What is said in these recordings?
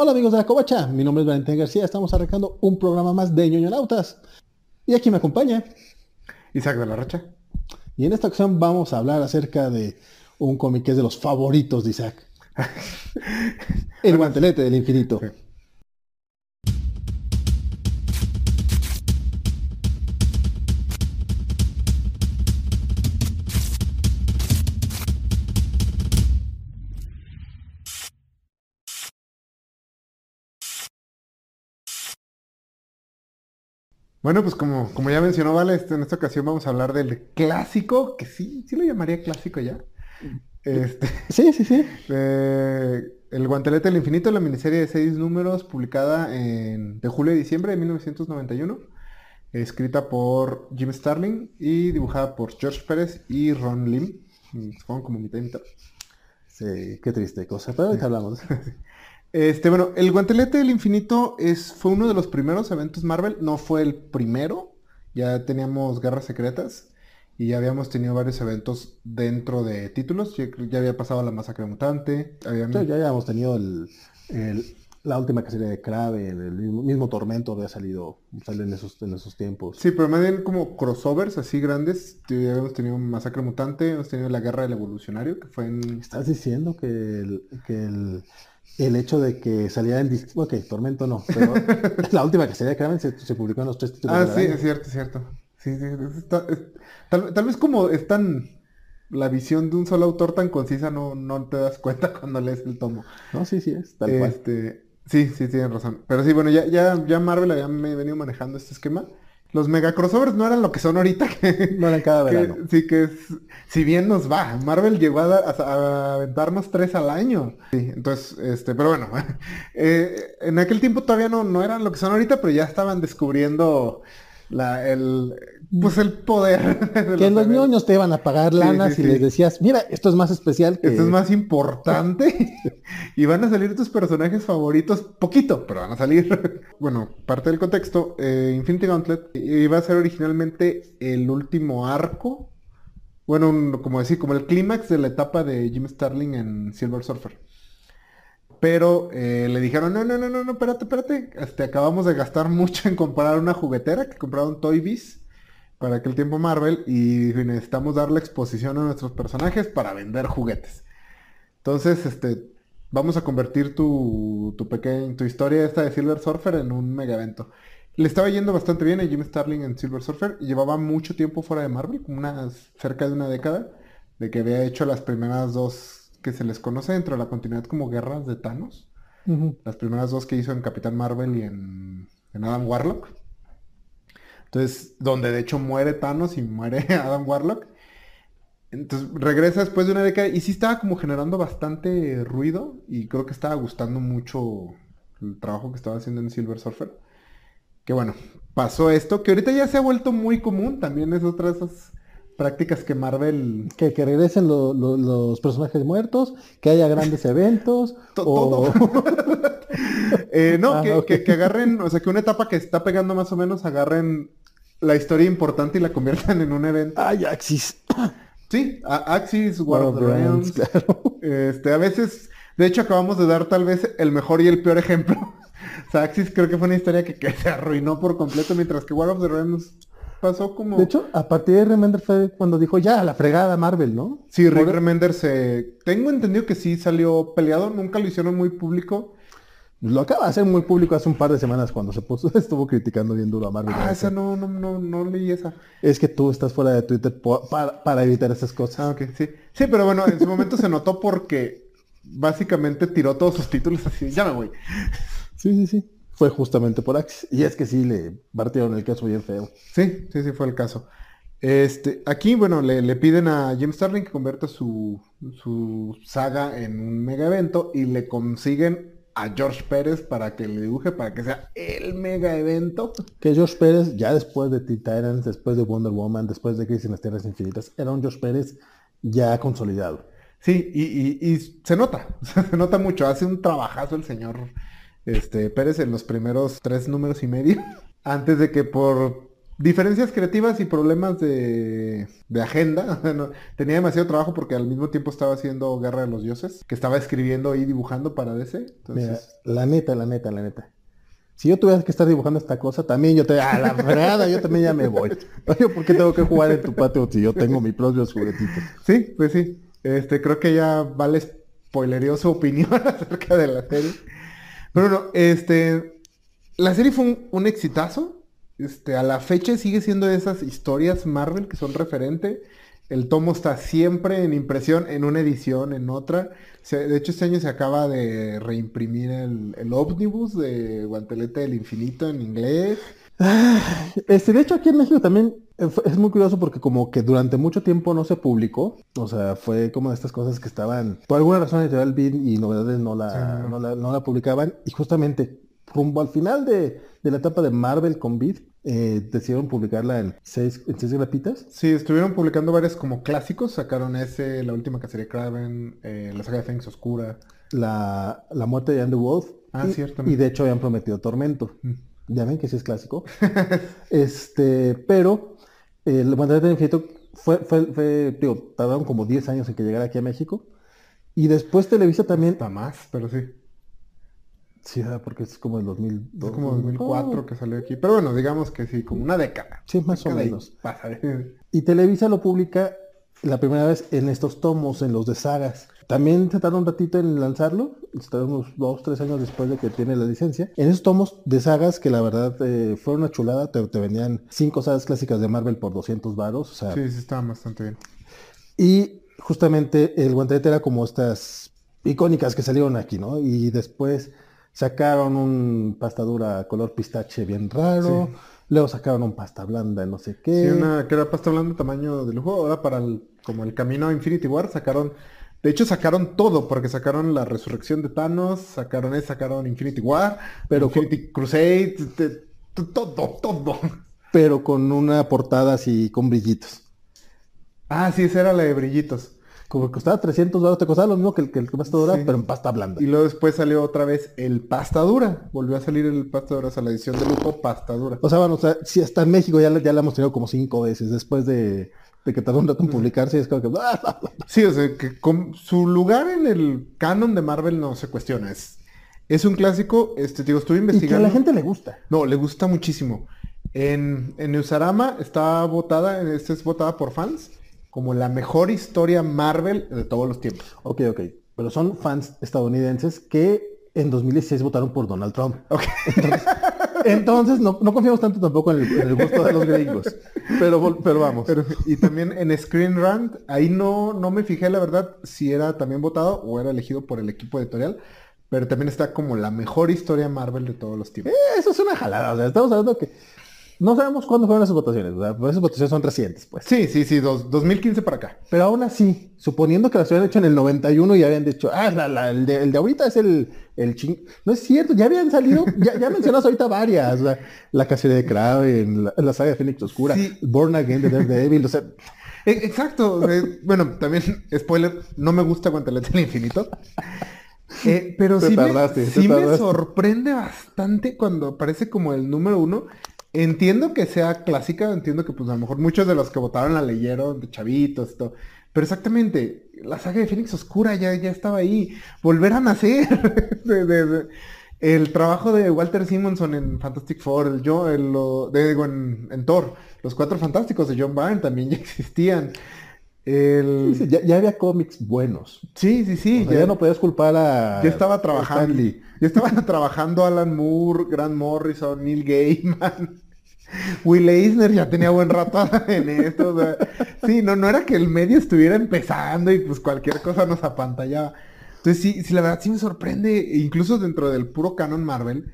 Hola amigos de la Covacha, mi nombre es Valentín García, estamos arrancando un programa más de ñoñonautas. Y aquí me acompaña Isaac de la Rocha. Y en esta ocasión vamos a hablar acerca de un cómic que es de los favoritos de Isaac. El guantelete del infinito. Bueno, pues como, como ya mencionó Vale, este, en esta ocasión vamos a hablar del clásico, que sí, sí lo llamaría clásico ya. Este, Sí, sí, sí. eh, el Guantelete del Infinito, la miniserie de seis números publicada en, de julio y diciembre de 1991, escrita por Jim Starlin y dibujada por George Pérez y Ron Lim. Mm, Fueron como mitad y mitad. Sí, qué triste cosa, pero ahorita hablamos. Este, bueno, el Guantelete del Infinito es, fue uno de los primeros eventos Marvel, no fue el primero, ya teníamos Guerras Secretas y ya habíamos tenido varios eventos dentro de títulos, ya, ya había pasado la Masacre Mutante, había- Sí, ya habíamos tenido el, el- la última cacería de Crave, el, mismo, mismo Tormento había salido, sale en esos, en esos tiempos. Sí, pero más bien como crossovers así grandes, ya habíamos tenido Masacre Mutante, hemos tenido la Guerra del Evolucionario, que fue en... ¿Estás diciendo que el, que el, el hecho de que salía en... Ok, Tormento no, pero la última cacería de Crave se, se publicó en los tres títulos Ah, del sí, es cierto, es cierto. Sí, sí, es- está- es- tal, tal vez como es tan... La visión de un solo autor tan concisa no, no te das cuenta cuando lees el tomo. No, sí, sí es, tal cual. Este, sí, sí, tienen razón. Pero sí, bueno, ya, ya, ya Marvel había venido manejando este esquema. Los mega crossovers no eran lo que son ahorita, que, No eran cada que- verano. sí que es, si bien nos va, Marvel llegó a, a- a aventarnos tres al año. Sí, entonces, este, pero bueno, eh, en aquel tiempo todavía no, no eran lo que son ahorita, pero ya estaban descubriendo la, el, pues el poder. de Que los eventos. ñoños te iban a pagar Sí, lanas sí, y sí. les decías, mira, esto es más especial que... Esto es más importante. y van a salir tus personajes favoritos, poquito, pero van a salir. bueno, parte del contexto, eh, Infinity Gauntlet iba a ser originalmente el último arco. Bueno, un- como decir, como el clímax de la etapa de Jim Starling en Silver Surfer. Pero eh, le dijeron, no, no, no, no, no, espérate, espérate. Este, acabamos de gastar mucho en comprar una juguetera que compraron Toy Biz para aquel tiempo Marvel y necesitamos darle exposición a nuestros personajes para vender juguetes. Entonces, este, vamos a convertir tu, tu pequeña, tu historia esta de Silver Surfer en un mega evento. Le estaba yendo bastante bien a Jim Starling en Silver Surfer y llevaba mucho tiempo fuera de Marvel, como unas, cerca de una década, de que había hecho las primeras dos que se les conoce dentro de la continuidad como guerras de Thanos. Las primeras dos que hizo en Capitán Marvel y en, en Adam Warlock. Entonces, donde de hecho muere Thanos y muere Adam Warlock. Entonces regresa después de una década y sí estaba como generando bastante ruido y creo que estaba gustando mucho el trabajo que estaba haciendo en Silver Surfer. Que bueno, pasó esto, que ahorita ya se ha vuelto muy común, también es otra de esas prácticas que Marvel... Que, que regresen lo- lo- los personajes muertos, que haya grandes eventos, To- o... Eh, no, Ah, que, que- que agarren, o sea, que una etapa que está pegando más o menos, agarren la historia importante y la conviertan en un evento. ¡Ay, Axis! Sí, a- Axis, War of the Realms. claro. Este, a veces, de hecho, acabamos de dar tal vez el mejor y el peor ejemplo. O sea, Axis creo que fue una historia que, que se arruinó por completo, mientras que War of the Realms pasó como... De hecho, a partir de Remender fue cuando dijo, ya, a la fregada Marvel, ¿no? sí, Rick por- Remender se... Tengo entendido que sí salió peleado, nunca lo hicieron muy público. Lo acaba de hacer muy público hace un par de semanas cuando se puso, estuvo criticando bien duro a Marvel. Ah, esa no, no, no, no leí esa. Es que tú estás fuera de Twitter para, para evitar esas cosas. Ah, ok, sí. Sí, pero bueno, en su momento se notó porque básicamente tiró todos sus títulos así, ya me voy. Sí, sí, sí. Fue justamente por Axis. Y es que sí, le partieron el caso bien feo. Sí, sí, sí fue el caso. Este, aquí, bueno, le, le piden a Jim Starlin que convierta su, su saga en un mega evento y le consiguen a George Pérez para que le dibuje, para que sea el mega evento. Que George Pérez, ya después de Titans, después de Wonder Woman, después de Crisis en las Tierras Infinitas, era un George Pérez ya consolidado. Sí, y, y- y se nota, se nota mucho, hace un trabajazo el señor este, Pérez en los primeros tres números y medio, antes de que por diferencias creativas y problemas de, de agenda. No, tenía demasiado trabajo porque al mismo tiempo estaba haciendo Guerra de los Dioses, que estaba escribiendo y dibujando para DC. Entonces, Mira, la neta, la neta, la neta. Si yo tuviera que estar dibujando esta cosa, también yo te... A la fregada, yo también ya me voy. Oye, ¿por qué tengo que jugar en tu patio si yo tengo mis propios juguetitos? sí, pues sí. Este, creo que ya vale spoilerió su opinión acerca de la serie. Pero no, este, la serie fue un, un exitazo. Este, a la fecha sigue siendo de esas historias Marvel que son referente. El tomo está siempre en impresión, en una edición, en otra. Se- de hecho, este año se acaba de reimprimir el, el ómnibus de Guantelete del Infinito en inglés. Este, de hecho, aquí en México también es muy curioso porque como que durante mucho tiempo no se publicó. O sea, fue como de estas cosas que estaban... Por alguna razón Editorial Beat y Novedades no la, Sí, no. la, no la publicaban. Y justamente rumbo al final de, de la etapa de Marvel con Beat, eh, decidieron publicarla en seis, en seis grapitas. Sí, estuvieron publicando varios como clásicos. Sacaron ese, La Última Cacería de Kraven, eh, La Saga de Fénix Oscura. La, la muerte de Andrew Wolf. Ah, y, cierto. Y de hecho habían prometido Tormento. Mm. Ya ven que sí es clásico. este, pero eh, el Guantelete del Infinito fue, fue, fue, digo, tardaron como 10 años en que llegara aquí a México. Y después Televisa también, más, pero sí. Sí, porque es como el 2002. Es como 2004 Oh, que salió aquí. Pero bueno, digamos que sí, como una década. Sí, más o Década y menos. pasa. Y Televisa lo publica la primera vez en estos tomos, en los de sagas. También se tardó un ratito en lanzarlo, se tardó unos dos, tres años después de que tiene la licencia. En esos tomos de sagas que la verdad eh, fueron una chulada, te, te vendían cinco sagas clásicas de Marvel por 200 varos, o sea, Sí, sí, estaban bastante bien. y justamente el guantelete era como estas icónicas que salieron aquí, ¿no? Y después sacaron un pasta dura color pistache bien raro, Sí. luego sacaron un pasta blanda, no sé qué. Sí, una que era pasta hablando tamaño de lujo. Ahora para el, como el camino a Infinity War sacaron. De hecho sacaron todo, porque sacaron la resurrección de Thanos, sacaron eso, sacaron Infinity War, Pero Infinity Crusade, te- te- todo, todo. pero con una portada así con brillitos. Ah, sí, esa era la de brillitos. Como que costaba 300 dólares, te costaba lo mismo que el, que el pasta dura, Sí. pero en pasta blanda. Y luego después salió otra vez el pasta dura. Volvió a salir el pasta dura, o sea, la edición de lujo pasta dura. O sea, bueno, o sea, si hasta en México ya, la- ya la hemos tenido como cinco veces después de, de que tardó un rato en publicarse, y es como que... ah, Sí, o sea, que con su lugar en el canon de Marvel no se cuestiona. Es, es un clásico, este, digo, estuve y que a investigando. la gente le gusta. No, le gusta muchísimo. En, en Neusarama está votada, esta es votada por fans, como la mejor historia Marvel de todos los tiempos. Ok, ok. Pero son fans estadounidenses que en 2016 votaron por Donald Trump. Ok. Entonces no, no confiamos tanto tampoco en el, en el gusto de los gringos. Pero, pero vamos. Pero- y también en Screen Rant, ahí no, no me fijé la verdad si era también votado o era elegido por el equipo editorial, pero también está como la mejor historia Marvel de todos los tiempos. Eso es una jalada. O sea, estamos hablando que no sabemos cuándo fueron esas votaciones. Pues esas votaciones son recientes, pues. Sí, sí, sí, dos- 2015 para acá. Pero aún así, suponiendo que las habían hecho en el 91 y habían dicho, ah, la- la- el, de, el de ahorita es el, el ching... No es cierto, ya habían salido, ya, ya mencionas ahorita varias. sea, la cacería de Kraven, la, la saga de Fénix Oscura, Sí. Born Again de Daredevil, o sea... E- Exacto. eh, bueno, también, spoiler, no me gusta Guantelete del Infinito. Eh, pero Te sí, tardaste, me, sí sorprende bastante cuando aparece como el número uno. Entiendo que sea clásica, entiendo que pues a lo mejor muchos de los que votaron la leyeron de chavitos, todo. Pero exactamente, la saga de Fénix Oscura ya, ya estaba ahí. Volver a nacer. De- de- de- el trabajo de Walter Simonson en Fantastic Four, el, yo, el, lo- de, digo, en, en Thor, los cuatro fantásticos de John Byrne también ya existían. El... Sí, ya, ya había cómics buenos. Sí, sí, sí. O sea, ya, no podías culpar a... ya estaba trabajando. Ya estaban trabajando Alan Moore, Grant Morrison, Neil Gaiman. Will Eisner ya tenía buen rato en esto. sí, no, no era que el medio estuviera empezando y pues cualquier cosa nos apantallaba. Entonces sí, sí, la verdad sí me sorprende, incluso dentro del puro canon Marvel,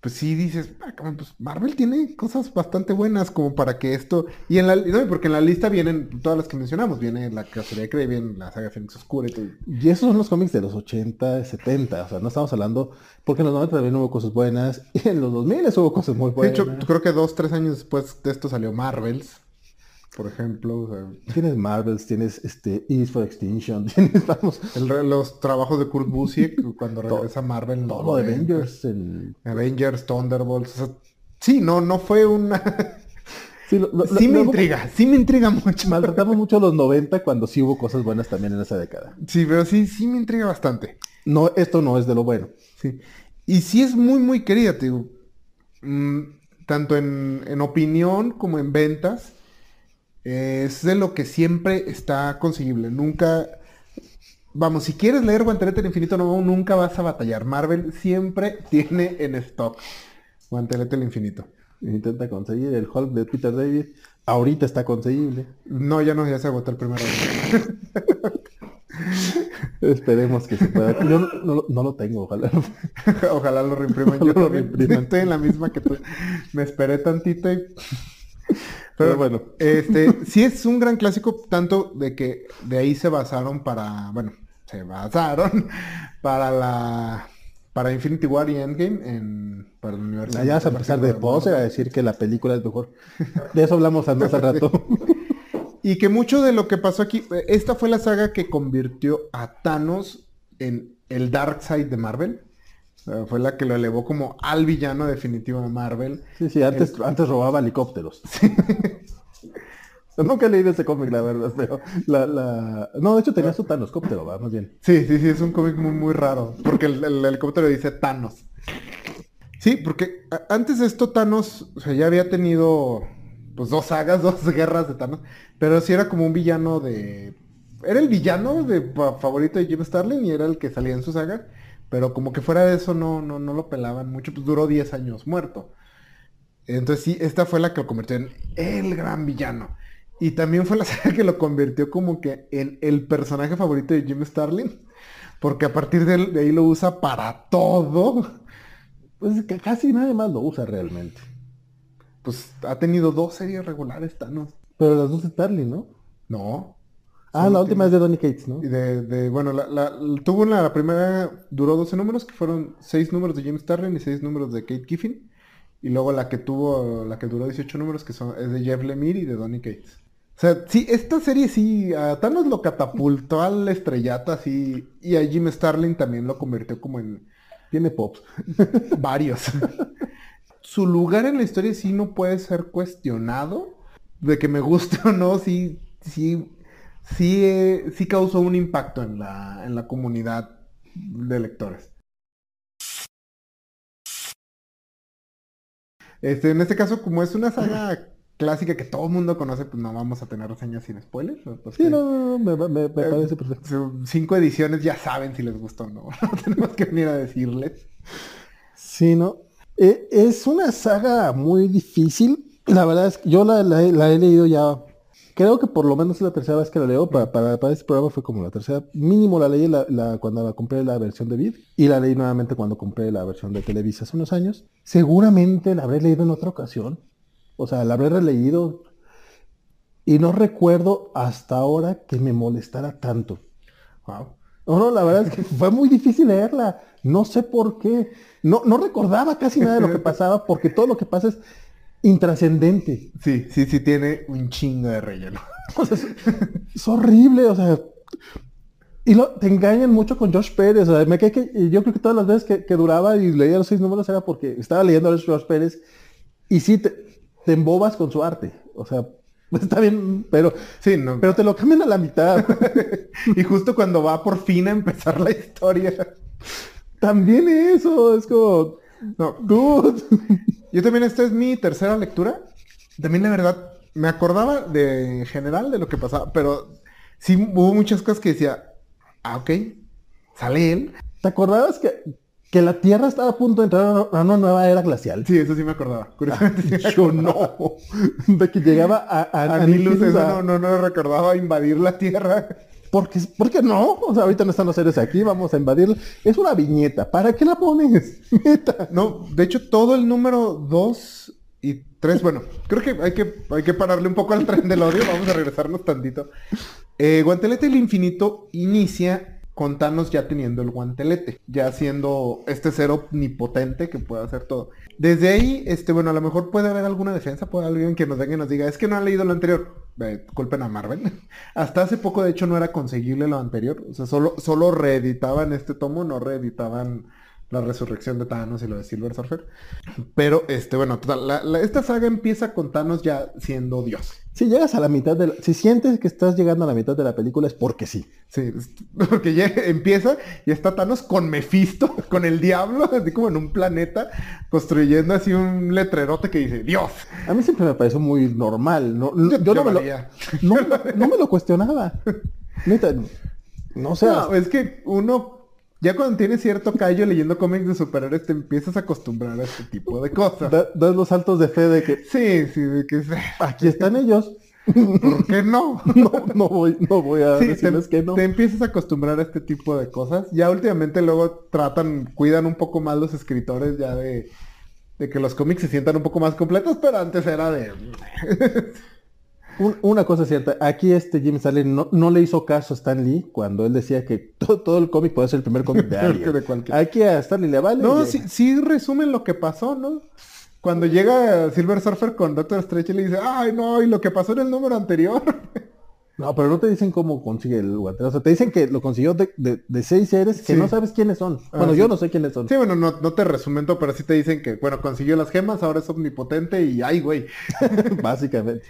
pues sí dices, ah, pues Marvel tiene cosas bastante buenas como para que esto... Y en la, no, porque en la lista vienen todas las que mencionamos, viene la cacería de Kraven, la saga Fénix Oscura y todo. Y esos son los cómics de los 80, 70. O sea, no estamos hablando... Porque en los 90 también hubo cosas buenas. Y en los 2000 hubo cosas muy De buenas. hecho, creo que dos, tres años después de esto salió Marvels, por ejemplo. o sea, Tienes Marvels, tienes este East for Extinction, tienes, vamos, el los trabajos de Kurt Busiek cuando regresa Marvel. todo de 90. Avengers. el- Avengers, Thunderbolts. o sea, sí, no, no fue una... Sí, lo- lo- sí me intriga, sí me intriga mucho. Maltratamos mucho los 90 cuando sí hubo cosas buenas también en esa década. Sí, pero sí, sí me intriga bastante. No, esto no es de lo bueno. Sí. Y sí es muy, muy querida, te digo. Mm, tanto en, en opinión como en ventas. Es de lo que siempre está conseguible. Nunca. Vamos, si quieres leer Guantelete del Infinito, no, nunca vas a batallar. Marvel siempre tiene en stock Guantelete del Infinito. Intenta conseguir el Hulk de Peter David. Ahorita está conseguible. No, ya no, ya se agotó el primero. Esperemos que se pueda. Yo no, no- no lo tengo, ojalá. Ojalá lo reimpriman. Yo lo reimpriman. estoy en la misma que tú. Me esperé tantito y... Pero bueno. Este, sí es un gran clásico, tanto de que de ahí se basaron para, bueno, se basaron para la, para Infinity War y Endgame en, para el universo. Ya vas a empezar de pose a decir que la película es mejor. De eso hablamos hace rato. Y que mucho de lo que pasó aquí, eh, esta fue la saga que convirtió a Thanos en el Dark Side de Marvel. Fue la que lo elevó como al villano definitivo de Marvel. Sí, sí, antes, antes robaba helicópteros. Nunca he leído ese cómic, la verdad, pero la, la... No, de hecho tenía su tanoscóptero, va, más bien. Sí, sí, sí, es un cómic muy, muy raro. Porque el, el helicóptero dice Thanos. Sí, porque antes de esto Thanos, o sea, ya había tenido pues dos sagas, dos guerras de Thanos. Pero sí era como un villano de... Era el villano de favorito de Jim Starlin y era el que salía en su saga. Pero como que fuera de eso no, no, no lo pelaban mucho, pues duró 10 años muerto. Entonces sí, esta fue la que lo convirtió en el gran villano. Y también fue la saga que lo convirtió como que en el personaje favorito de Jim Starlin. Porque a partir de, ahí lo usa para todo. Pues que casi nadie más lo usa realmente. Pues ha tenido dos series regulares, Thanos. Pero las dos de Starling, ¿no? No. Ah, la última es de Donny Cates, ¿no? y de, de- bueno, la, la- tuvo la, la primera, duró 12 números, que fueron 6 números de Jim Starlin y 6 números de Kate Kiffin. Y luego la que tuvo, la que duró 18 números, que son, es de Jeff Lemire y de Donny Cates. O sea, sí, esta serie sí, a Thanos lo catapultó al estrellato así, y a Jim Starlin también lo convirtió como en Tiene pops. varios. Su lugar en la historia sí no puede ser cuestionado. De que me guste o no, sí, sí, sí, eh, sí causó un impacto en la, en la comunidad de lectores. Este, en este caso, como es una saga clásica que todo el mundo conoce, pues no vamos a tener reseñas sin spoilers. pues Sí, que- no, me, me- me Eh, parece perfecto. Cinco ediciones ya saben si les gustó o no. No tenemos que venir a decirles. Sí, ¿no? Eh, es una saga muy difícil. La verdad es que yo la, la he- la he leído ya. Creo que por lo menos es la tercera vez que la leo. Para, para, para este programa fue como la tercera. Mínimo la leí la, la- cuando la compré la versión de Vid. Y la leí nuevamente cuando compré la versión de Televisa hace unos años. Seguramente la habré leído en otra ocasión. O sea, la habré releído. Y no recuerdo hasta ahora que me molestara tanto. Wow. No, no, la verdad es que fue muy difícil leerla. No sé por qué. No, no recordaba casi nada de lo que pasaba porque todo lo que pasa es intrascendente. Sí, sí, sí tiene un chingo de relleno. O sea, es, es horrible, o sea. Y lo, te engañan mucho con Josh Pérez. O sea, me cae que, yo creo que todas las veces que, que duraba y leía los seis números era porque estaba leyendo a Josh Pérez y sí te, te embobas con su arte. O sea, está bien, pero, Sí, no. pero te lo cambian a la mitad. y justo cuando va por fin a empezar la historia. También eso, es como, No, dude. Yo también esta es mi tercera lectura. También la verdad, me acordaba de en general de lo que pasaba, pero sí hubo muchas cosas que decía, ah, ok, sale él. ¿Te acordabas que, que la Tierra estaba a punto de entrar a una nueva era glacial? Sí, eso sí me acordaba. Curiosamente sí me Yo acordaba. no. De que llegaba a, a, A Nilus Nilus eso a- no, no, no recordaba invadir la Tierra. Porque, ¿Por qué no? O sea, ahorita no están los seres aquí, vamos a invadirla. Es una viñeta. ¿Para qué la pones? No, de hecho todo el número 2 y 3, bueno, creo que hay, que hay que pararle un poco al tren del odio, vamos a regresarnos tantito. Eh, Guantelete del Infinito inicia con Thanos ya teniendo el guantelete, ya siendo este ser omnipotente que puede hacer todo. Desde ahí, este, bueno, a lo mejor puede haber alguna defensa por alguien que nos venga y nos diga, es que no han leído lo anterior. Culpen a Marvel. Hasta hace poco, de hecho, no era conseguible lo anterior. O sea, solo, solo reeditaban este tomo, no reeditaban la resurrección de Thanos y lo de Silver Surfer. Pero, este, bueno, total, la- esta saga empieza con Thanos ya siendo Dios. Si llegas a la mitad de la- Si sientes que estás llegando a la mitad de la película es porque sí. Sí, porque ya empieza y está Thanos con Mephisto, con el diablo, así como en un planeta, construyendo así un letrerote que dice Dios. A mí siempre me pareció muy normal. No, yo, no, me lo, no, no me lo cuestionaba. Neta, no sé. No, es que uno, ya cuando tienes cierto callo leyendo cómics de superhéroes, te empiezas a acostumbrar a este tipo de cosas. da- das los saltos de fe de que Sí, sí, de que aquí están ellos. ¿Por qué no? No, no voy, no voy a Sí, te, decirles que no. te empiezas a acostumbrar a este tipo de cosas. Ya últimamente luego tratan, cuidan un poco más los escritores ya de, de que los cómics se sientan un poco más completos, pero antes era de... Un- una cosa cierta, aquí este Jim Starlin no, no le hizo caso a Stan Lee cuando él decía que to- todo, el cómic puede ser el primer cómic de alguien. De cualquier- Aquí a Stan Lee le vale. No, sí, sí resumen lo que pasó, ¿no? Cuando llega Silver Surfer con Doctor Strange y le dice, ay no, y lo que pasó en el número anterior. No, pero no te dicen cómo consigue el guante. O sea, te dicen que lo consiguió de, de- de seis seres que Sí. no sabes quiénes son. Ah, bueno, sí. yo no sé quiénes son. Sí, bueno, no, no te resumen todo, pero sí te dicen que, bueno, consiguió las gemas, ahora es omnipotente y ay, güey. Básicamente.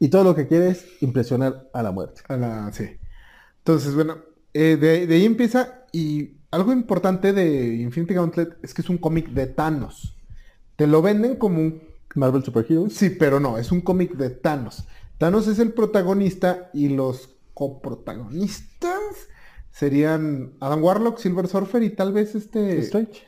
Y todo lo que quiere es impresionar a la muerte. A la, sí. Entonces, bueno, eh, de, de ahí empieza y algo importante de Infinity Gauntlet es que es un cómic de Thanos. Te lo venden como un... Marvel Super Heroes. Sí, pero no, es un cómic de Thanos. Thanos es el protagonista y los coprotagonistas serían Adam Warlock, Silver Surfer y tal vez este... Strange.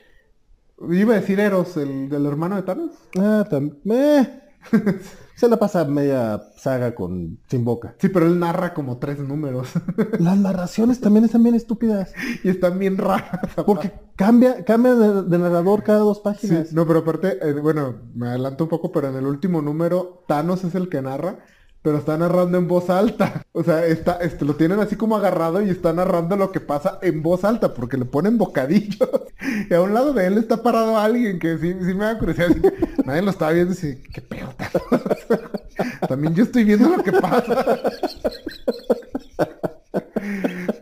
Iba a decir Eros, el del hermano de Thanos. Ah, también. Se la pasa media saga con sin boca. Sí, pero él narra como tres números. Las narraciones también están bien estúpidas. y están bien raras. Porque cambia, cambia de, de narrador cada dos Sí, páginas. no, pero aparte, eh, bueno, me adelanto un poco, pero en el último número, Thanos es el que narra, pero está narrando en voz alta. O sea, está, este, lo tienen así como agarrado y está narrando lo que pasa en voz alta, porque le ponen bocadillos. Y a un lado de él está parado alguien que sí, sí me da curiosidad. nadie lo estaba viendo y dice, qué pedo, Thanos?". También yo estoy viendo lo que pasa.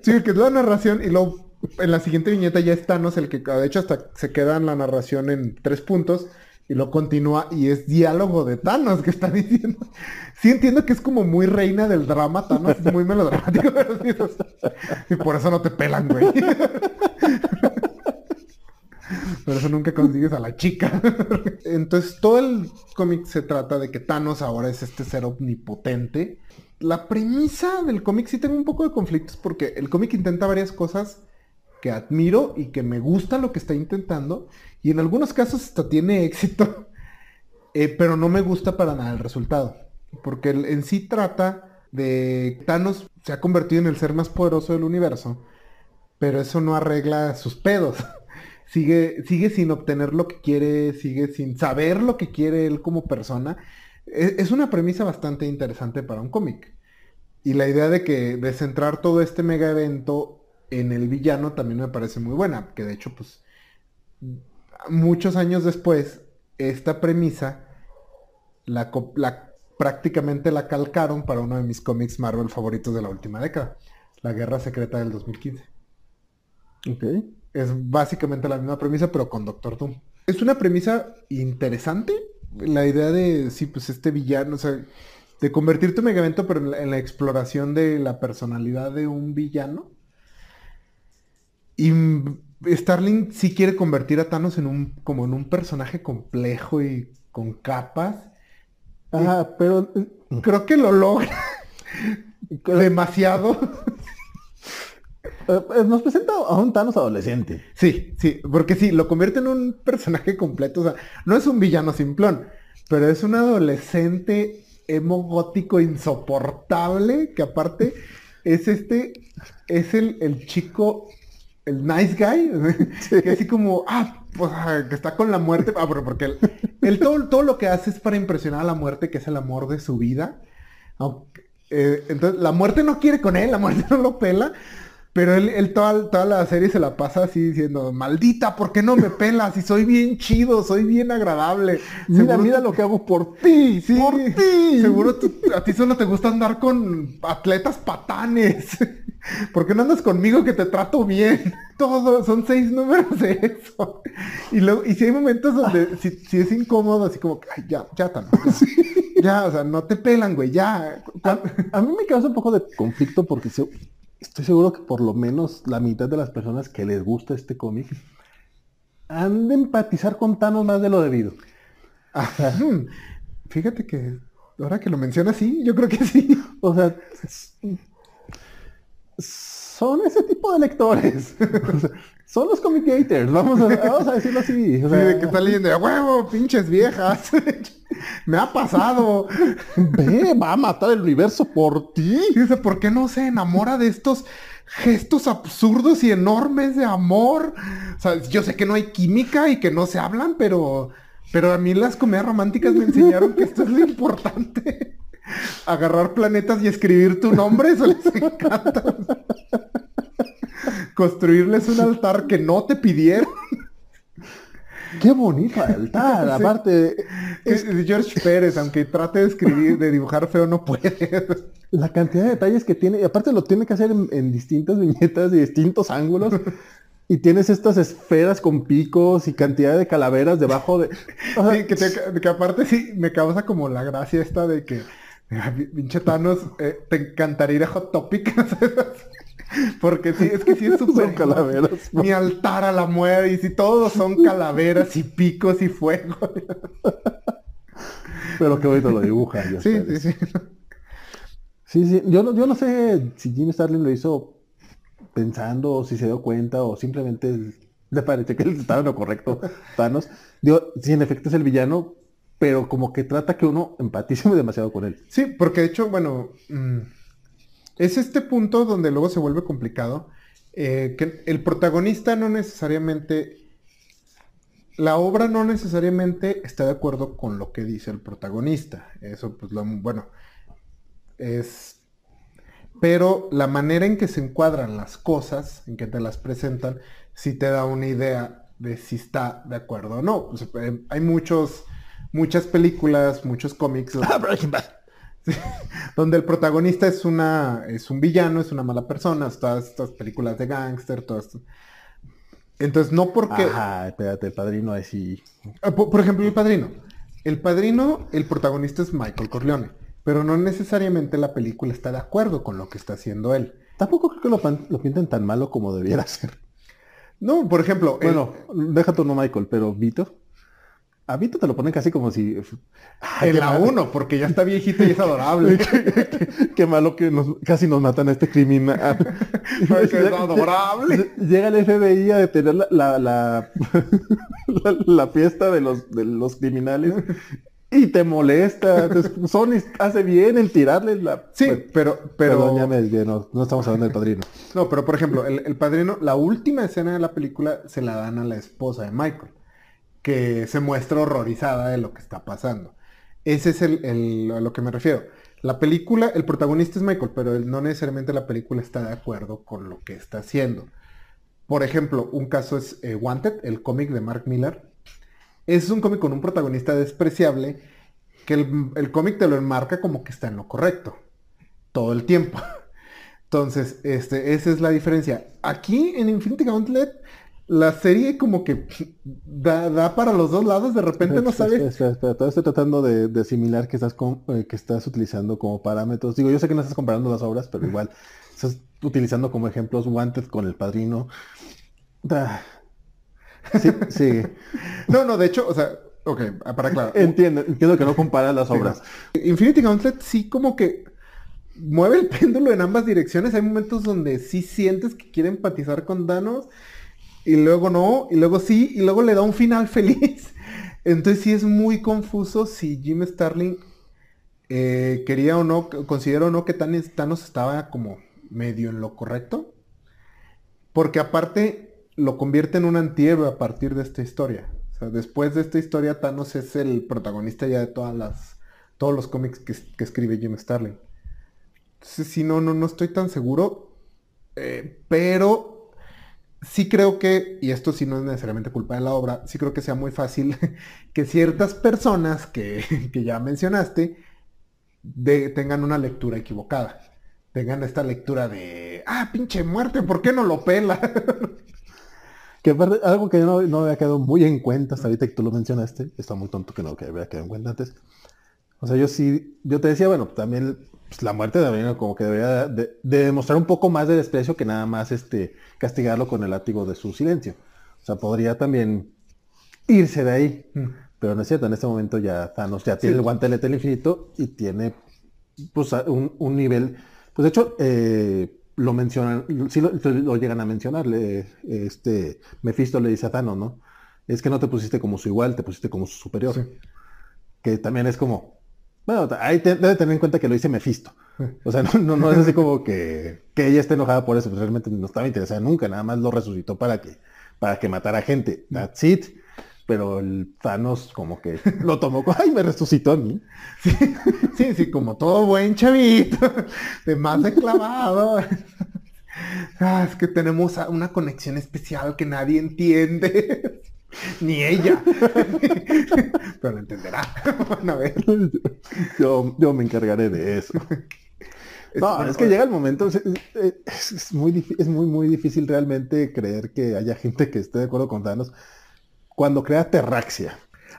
Sí, que es la narración y luego en la siguiente viñeta ya es Thanos el que, de hecho, hasta se queda en la narración en tres puntos y lo continúa y es diálogo de Thanos que está diciendo. Sí entiendo que es como muy reina del drama, Thanos es muy melodramático, pero y por eso no te pelan, güey. Por eso nunca consigues a la chica. Entonces todo el cómic se trata de que Thanos ahora es este ser omnipotente. La premisa del cómic sí tengo un poco de conflictos porque el cómic intenta varias cosas que admiro y que me gusta lo que está intentando. Y en algunos casos hasta tiene éxito. eh, pero no me gusta para nada el resultado. Porque en sí trata de Thanos se ha convertido en el ser más poderoso del universo. Pero eso no arregla sus pedos. sigue, sigue sin obtener lo que quiere, sigue sin saber lo que quiere él como persona. Es, es una premisa bastante interesante para un cómic. Y la idea de que de centrar todo este mega evento en el villano también me parece muy buena. Que de hecho, pues, muchos años después, esta premisa la, prácticamente la calcaron para uno de mis cómics Marvel favoritos de la última década. La Guerra Secreta del 2015. Ok. Es básicamente la misma premisa, pero con Doctor Doom. Es una premisa interesante. La idea de, sí, pues este villano, o sea, de convertir tu megavento, pero en la, en la exploración de la personalidad de un villano. Y mm, Starling sí quiere convertir a Thanos en un, como en un personaje complejo y con capas. Ah, pero Creo que lo logra demasiado. eh, eh, nos presenta a un Thanos adolescente. Sí, sí, porque sí, lo convierte en un personaje completo. O sea, no es un villano simplón, pero es un adolescente emo gótico insoportable, que aparte es este, es el, el chico, el nice guy, que así como, ah, pues que está con la muerte, ah, pero porque él, él todo, todo lo que hace es para impresionar a la muerte, que es el amor de su vida. Aunque, eh, entonces, la muerte no quiere con él, la muerte no lo pela. Pero él, él toda, toda la serie se la pasa así diciendo, maldita, ¿por qué no me pelas? Y soy bien chido, soy bien agradable. Mira, mira tú- lo que hago por ti, por ti. Seguro tú- a ti solo te gusta andar con atletas patanes. ¿Por qué no andas conmigo que te trato bien? Todo, son seis números de eso. Y luego, y si hay momentos donde si, si es incómodo, así como ay, ya, ya, ya, ya, o sea, no te pelan, güey, ya. A mí me causa un poco de conflicto porque se- estoy seguro que por lo menos la mitad de las personas que les gusta este cómic han de empatizar con Thanos más de lo debido. Hmm, Fíjate que ahora que lo mencionas, sí, yo creo que sí. O sea, son ese tipo de lectores. O sea, son los comic haters, vamos a, vamos a decirlo así. o Sí, de que está leyendo, "A huevo, pinches viejas. Me ha pasado. Ve, va a matar el universo por ti. Dice, ¿por qué no se enamora de estos gestos absurdos y enormes de amor? O sea, yo sé que no hay química y que no se hablan, pero, pero a mí las comedias románticas me enseñaron que esto es lo importante. Agarrar planetas y escribir tu nombre, eso les encanta. Construirles un altar que no te pidieron. Qué bonito altar. Sí. Aparte, Es George Pérez, aunque trate de escribir, de dibujar feo, no puede. la cantidad de detalles que tiene, y aparte lo tiene que hacer en, en distintas viñetas y distintos ángulos. Y tienes estas esferas con picos y cantidad de calaveras debajo de. o sea, Sí, que, te- que aparte sí me causa como la gracia esta de que pi- pinche Thanos eh, te encantaría ir a Hot Topic. Porque sí, es que sí es súper Son calaveras. Mi altar a la muerte y si todos son calaveras y picos y fuego. Pero qué bonito lo dibuja. Sí, sí, sí. Sí, sí. Yo no, yo no sé si Jim Starlin lo hizo pensando, o si se dio cuenta, o simplemente le pareció que él estaba en lo correcto, Thanos. Digo, sí, en efecto es el villano, pero como que trata que uno empatice demasiado con él. Sí, porque de hecho, bueno, mm, es este punto donde luego se vuelve complicado, eh, que el protagonista no necesariamente, la obra no necesariamente está de acuerdo con lo que dice el protagonista. Eso, pues, bueno, es... Pero la manera en que se encuadran las cosas, en que te las presentan, sí te da una idea de si está de acuerdo o no. Eh, hay muchos, muchas películas, muchos cómics. Bad. donde el protagonista es una es un villano, es una mala persona, todas estas películas de gángster, todo esto. Entonces, no porque Ajá, espérate, el padrino así. Ah, por, por ejemplo, El Padrino. El Padrino, el protagonista es Michael Corleone, pero no necesariamente la película está de acuerdo con lo que está haciendo él. Tampoco creo que lo, pan- lo pinten tan malo como debiera ser. No, por ejemplo, el- Bueno, deja tu no Michael, pero Vito. A Vito te lo ponen casi como si. Ay, en la mal- 1, porque ya está viejito y es adorable. Qué malo que nos, casi nos matan a este criminal. Es adorable. Llega el FBI a detener la, la, la, la- la fiesta de los, de los criminales y te molesta. Entonces, Sony hace bien en tirarle la... Sí, pero, pero, Perdón, ya me desvié, no, no estamos hablando del padrino. no, pero por ejemplo, el, el padrino, la última escena de la película se la dan a la esposa de Michael, que se muestra horrorizada de lo que está pasando. Ese es el, a lo que me refiero. La película, el protagonista es Michael, pero él- no necesariamente la película está de acuerdo con lo que está haciendo. Por ejemplo, un caso es eh, Wanted, el cómic de Mark Miller. Es un cómic con un protagonista despreciable que el, el cómic te lo enmarca como que está en lo correcto. Todo el tiempo. Entonces, este, esa es la diferencia. Aquí en Infinity Gauntlet, la serie como que da, da para los dos lados. De repente no sabes. Espera, estoy tratando de, de asimilar que estás, con- eh, que estás utilizando como parámetros. Digo, yo sé que no estás comparando las obras, pero igual estás utilizando como ejemplos Wanted con el padrino. Ah. Sí, sí. No, no, de hecho, o sea, ok, para aclarar. Entiendo, entiendo que no comparas las obras. Infinity Gauntlet sí como que mueve el péndulo en ambas direcciones. Hay momentos donde sí sientes que quiere empatizar con Thanos y luego no, y luego sí, y luego le da un final feliz. Entonces sí es muy confuso si Jim Starlin eh, quería o no, considera o no que Thanos estaba como medio en lo correcto. Porque aparte lo convierte en un antihéroe a partir de esta historia. O sea, después de esta historia, Thanos es el protagonista ya de todas las, todos los cómics que, que escribe Jim Starlin. Entonces, sí, no, no, no estoy tan seguro. eh, pero sí creo que, y esto sí no es necesariamente culpa de la obra, sí creo que sea muy fácil que ciertas personas que, que ya mencionaste tengan una lectura equivocada. tengan esta lectura de, ah, pinche muerte, ¿por qué no lo pela? que aparte, algo que no, no había quedado muy en cuenta hasta ahorita que tú lo mencionaste, está muy tonto que no que había quedado en cuenta antes. O sea, yo sí, yo te decía, bueno, también pues, la muerte debería, como que debería de, demostrar un poco más de desprecio que nada más este, castigarlo con el látigo de su silencio. O sea, podría también irse de ahí. Mm. Pero no es cierto, en este momento ya Thanos ya tiene el guantelete del infinito y tiene pues, un, nivel. Pues de hecho, eh, lo mencionan, sí lo, llegan a mencionar. este Mephisto le dice a Thanos, ¿no? Es que no te pusiste como su igual, te pusiste como su superior. Que también es como. Bueno, ahí debe tener en cuenta que lo dice Mephisto. O sea, no, no, es así como que, que, ella esté enojada por eso, pues realmente no estaba interesada nunca, nada más lo resucitó para que, para que matara gente. That's it pero el Thanos como que lo tomó con, ay, me resucitó a mí. Sí, sí, como todo buen chavito, de más clavado. Ah, es que tenemos una conexión especial que nadie entiende. Ni ella. Pero lo entenderá. Van a ver. Yo, yo me encargaré de eso. No, es que llega el momento, es, muy, es muy, muy difícil realmente creer que haya gente que esté de acuerdo con Thanos cuando crea Terraxia.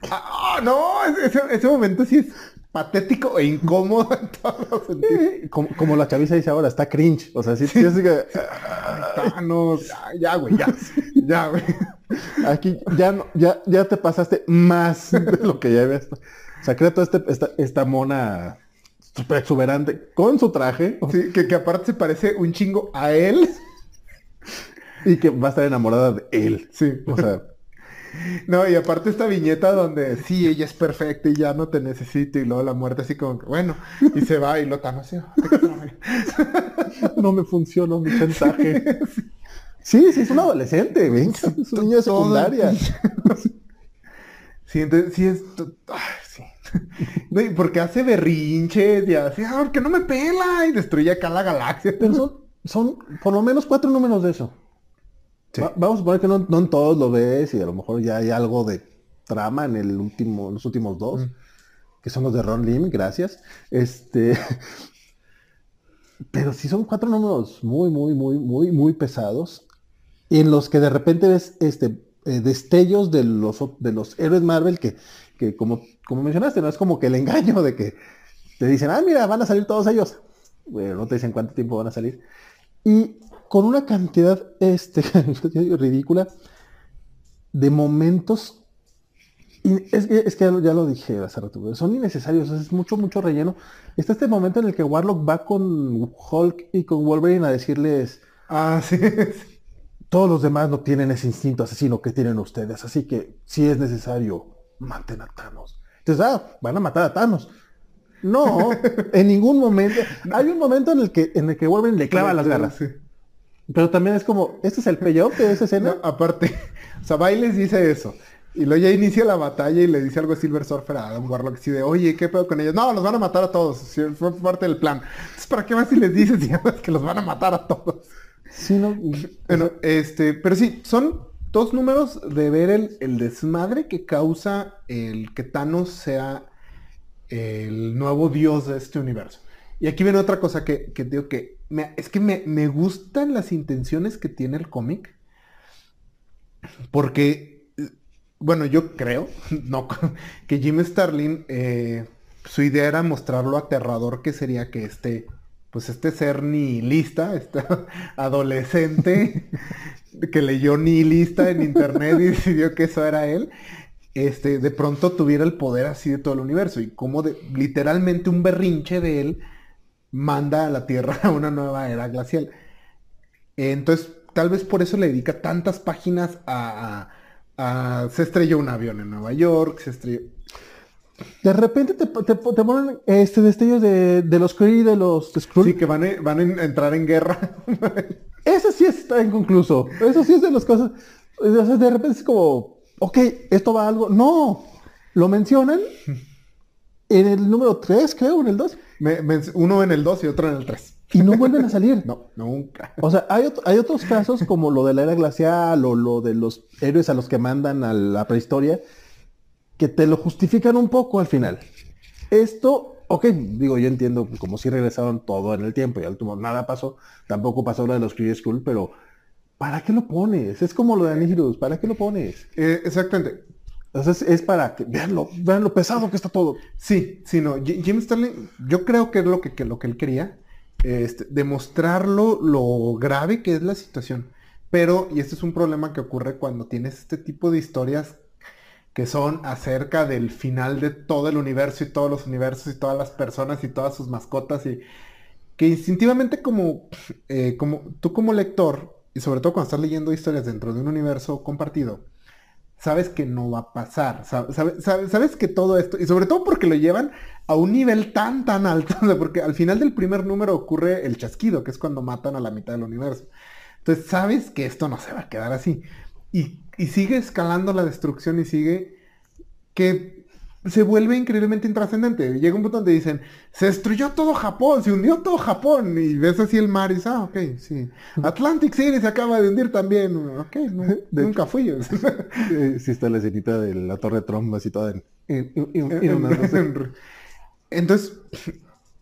Ah, no, ese, momento sí es patético e incómodo en todos los sentidos. Como, la chaviza dice ahora, está cringe. O sea, sí, sí es que. no, ya, güey, ya. Ya, güey. Aquí ya, no, ya, ya te pasaste más de lo que ya ves. O sea, crea toda este, esta, mona super exuberante con su traje. Sí, que, que aparte se parece un chingo a él. Y que va a estar enamorada de él. Sí. O sea. No, y aparte esta viñeta donde sí, ella es perfecta y ya no te necesito y luego la muerte así como, bueno, y se va y lo tan así. no me funciona mi mensaje. Sí, sí, es un adolescente, venga, es un niño de secundaria. sí, entonces, sí es... sí. porque hace berrinches y así, ah, porque no me pela y destruye acá la galaxia. Pero son, son por lo menos cuatro números de eso vamos a suponer que no, en todos lo ves y a lo mejor ya hay algo de trama en el último, los últimos dos, que son los de Ron Lim, gracias. Este, pero sí son cuatro números muy, muy, muy, muy, muy pesados, en los que de repente ves este, eh, destellos de los, de los héroes Marvel que, que como, como mencionaste, no es como que el engaño de que te dicen, ah, mira, van a salir todos ellos. Bueno, no te dicen cuánto tiempo van a salir. Y con una cantidad este, ridícula de momentos. Y es, que ya lo, dije hace rato, son innecesarios, es mucho, mucho relleno. Está este momento en el que Warlock va con Hulk y con Wolverine a decirles, ah, sí, todos los demás no tienen ese instinto asesino que tienen ustedes, así que si es necesario, maten a Thanos. Entonces, ah, van a matar a Thanos. No, en ningún momento. Hay un momento en el que, en el que Wolverine le clava las garras. Pero también es como, ¿este es el payoff de esa escena? aparte, o sea, Bailes dice eso. Y luego ya inicia la batalla y le dice algo a Silver Surfer a Adam Warlock así de, oye, ¿qué pedo con ellos? No, los van a matar a todos. Fue parte del plan. Entonces, ¿para qué más si les dices que los van a matar a todos? Sí, no. Bueno, este, pero sí, son dos números de ver el, el desmadre que causa el que Thanos sea el nuevo dios de este universo. Y aquí viene otra cosa que, digo que es que me, gustan las intenciones que tiene el cómic. Porque, bueno, yo creo, no, que Jim Starlin, eh, su idea era mostrar lo aterrador que sería que este, pues este ser nihilista, este adolescente que leyó nihilista en internet y decidió que eso era él, este, de pronto tuviera el poder así de todo el universo y como de, literalmente un berrinche de él manda a la Tierra a una nueva era glacial. Entonces, tal vez por eso le dedica tantas páginas a, se estrelló un avión en Nueva York, se estrelló... De repente te, ponen este destellos de, los Kree y de los Skrull. Sí, que van a, van a entrar en guerra. Eso sí está inconcluso. Eso sí es de las cosas. de repente es como, ok, esto va a algo. No, lo mencionan en el número 3, creo, en el 2. Uno en el 2 y otro en el 3. Y no vuelven a salir. no, nunca. O sea, hay, hay, otros casos como lo de la era glacial o lo de los héroes a los que mandan a la prehistoria que te lo justifican un poco al final. Esto, Ok, digo, yo entiendo, como si regresaron todo en el tiempo y al último nada pasó, tampoco pasó lo de los Kree School, pero ¿para qué lo pones? Es como lo de Anihirus, ¿para qué lo pones? Eh, exactamente. Entonces es para que vean lo, vean lo pesado que está todo. Sí, sí, no. Jim Stanley, yo creo que es lo que, que lo que él quería, este, demostrarlo lo grave que es la situación. Pero, y este es un problema que ocurre cuando tienes este tipo de historias que son acerca del final de todo el universo y todos los universos y todas las personas y todas sus mascotas y que instintivamente como, eh, como tú como lector y sobre todo cuando estás leyendo historias dentro de un universo compartido, sabes que no va a pasar, sab- sabe- sabe- sabes, que todo esto, y sobre todo porque lo llevan a un nivel tan, tan alto, porque al final del primer número ocurre el chasquido, que es cuando matan a la mitad del universo. Entonces sabes que esto no se va a quedar así. Y, y sigue escalando la destrucción y sigue que se vuelve increíblemente intrascendente. Llega un punto donde dicen, se destruyó todo Japón, se hundió todo Japón. Y ves así el mar y dices, ah, ok, sí. Atlantic City se acaba de hundir también. Ok, no, De nunca fui. Eh, sí está la escenita de la Torre de Trump así toda en... Entonces,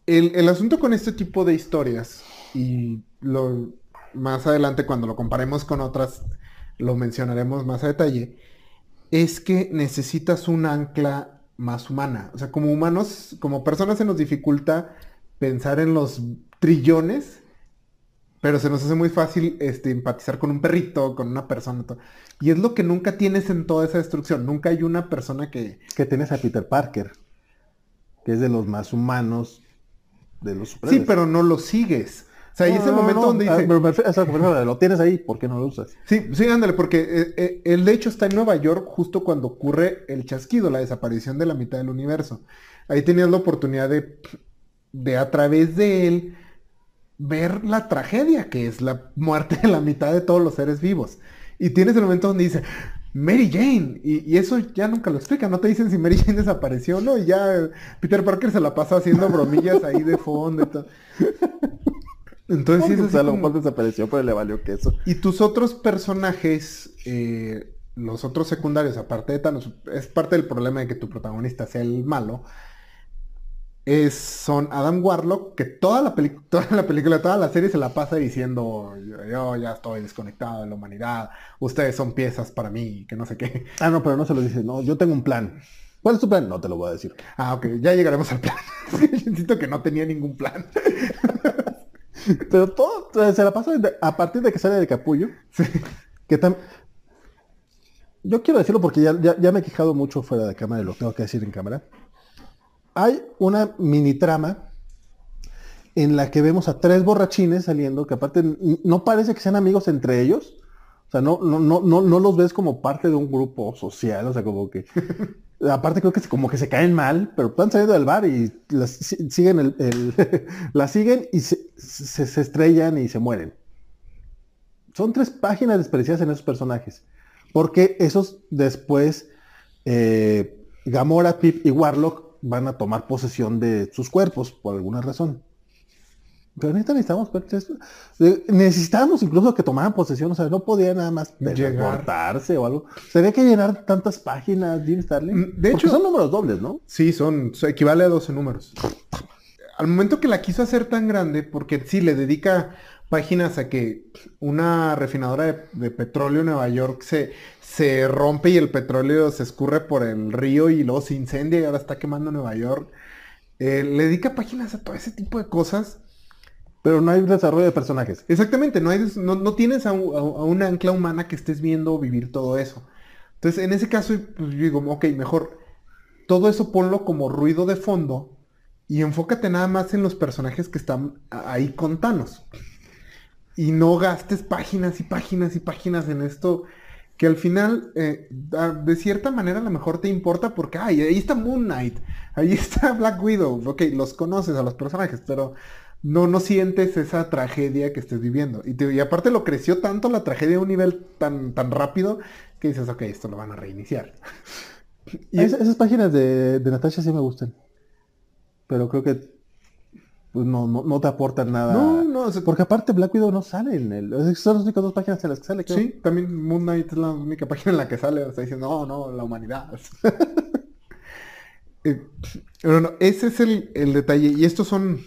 el, el asunto con este tipo de historias, y lo más adelante cuando lo comparemos con otras, lo mencionaremos más a detalle, es que necesitas un ancla más humana. O sea, como humanos, como personas se nos dificulta pensar en los trillones, pero se nos hace muy fácil este, empatizar con un perrito, con una persona. Y es lo que nunca tienes en toda esa destrucción. Nunca hay una persona que, que tienes a Peter Parker, que es de los más humanos de los Sí, pero no lo sigues. O sea, No, ese no, momento no, donde dice... pero me refiero- lo tienes ahí, ¿por qué no lo usas? Sí, sí, ándale, porque eh, eh, él de hecho está en Nueva York justo cuando ocurre el chasquido, la desaparición de la mitad del universo. Ahí tenías la oportunidad de, de a través de él ver la tragedia que es la muerte de la mitad de todos los seres vivos. Y tienes el momento donde dice, Mary Jane, y, y eso ya nunca lo explica, no te dicen si Mary Jane desapareció o no, y ya Peter Parker se la pasa haciendo bromillas ahí de fondo y todo. Entonces sí es pues, así a lo como- mejor desapareció, pero le valió queso. y tus otros personajes, eh, los otros secundarios, aparte de Thanos, es parte del problema de que tu protagonista sea el malo. Es, son Adam Warlock, que toda la, toda la película, toda la serie se la pasa diciendo, yo, yo ya estoy desconectado de la humanidad, ustedes son piezas para mí, que no sé qué. Ah, no, pero no se lo dice, no, yo tengo un plan. ¿Cuál es tu plan? No te lo voy a decir. Ah, ok, ya llegaremos al plan. Siento que no tenía ningún plan. Pero todo se la pasa a partir de que sale de capullo. Que tam- Yo quiero decirlo porque ya, ya, ya me he quejado mucho fuera de cámara y lo tengo que decir en cámara. Hay una mini trama en la que vemos a tres borrachines saliendo que aparte no parece que sean amigos entre ellos. O sea, no, no, no, no, no los ves como parte de un grupo social. O sea, como que... Aparte creo que como que se caen mal, pero están saliendo del bar y las, si- siguen el, la siguen y se, estrellan y se mueren. Son tres páginas desperdiciadas en esos personajes. Porque esos después, eh, Gamora, Pip y Warlock van a tomar posesión de sus cuerpos por alguna razón. Pero neta necesitamos, necesitábamos incluso que tomaran posesión, o sea, no podía nada más Llegar. cortarse o algo. Sería que llenar tantas páginas, Jim Starlin. Mm, de Porque hecho- son números dobles, ¿no? Sí, son, so- equivale a 12 números. Al momento que la quiso hacer tan grande, porque sí, le dedica páginas a que una refinadora de, de petróleo en Nueva York se, se rompe y el petróleo se escurre por el río y luego se incendia y ahora está quemando Nueva York. Eh, le dedica páginas a todo ese tipo de cosas. Pero no hay desarrollo de personajes. Exactamente, no, hay, no, no tienes a, a un- a una ancla humana que estés viendo vivir todo eso. Entonces, en ese caso, pues, yo digo, ok, mejor todo eso ponlo como ruido de fondo y enfócate nada más en los personajes que están ahí con Thanos. Y no gastes páginas y páginas y páginas en esto que al final, eh, de cierta manera, a lo mejor te importa porque, ay, ahí está Moon Knight, ahí está Black Widow, ok, los conoces a los personajes, pero no, no sientes esa tragedia que estés viviendo. Y, te- y aparte lo creció tanto la tragedia a un nivel tan, tan rápido que dices, ok, esto lo van a reiniciar. Y- Es- esas páginas de, de Natasha sí me gustan. Pero creo que pues, no, no, no te aportan nada. no, no, o sea, Porque aparte Black Widow no sale en el. Son las únicas dos páginas en las que sale, creo. Sí, también Moon Knight es la única página en la que sale, o sea, diciendo, no, no, la humanidad. Eh, bueno, ese es el, el detalle. Y estos son.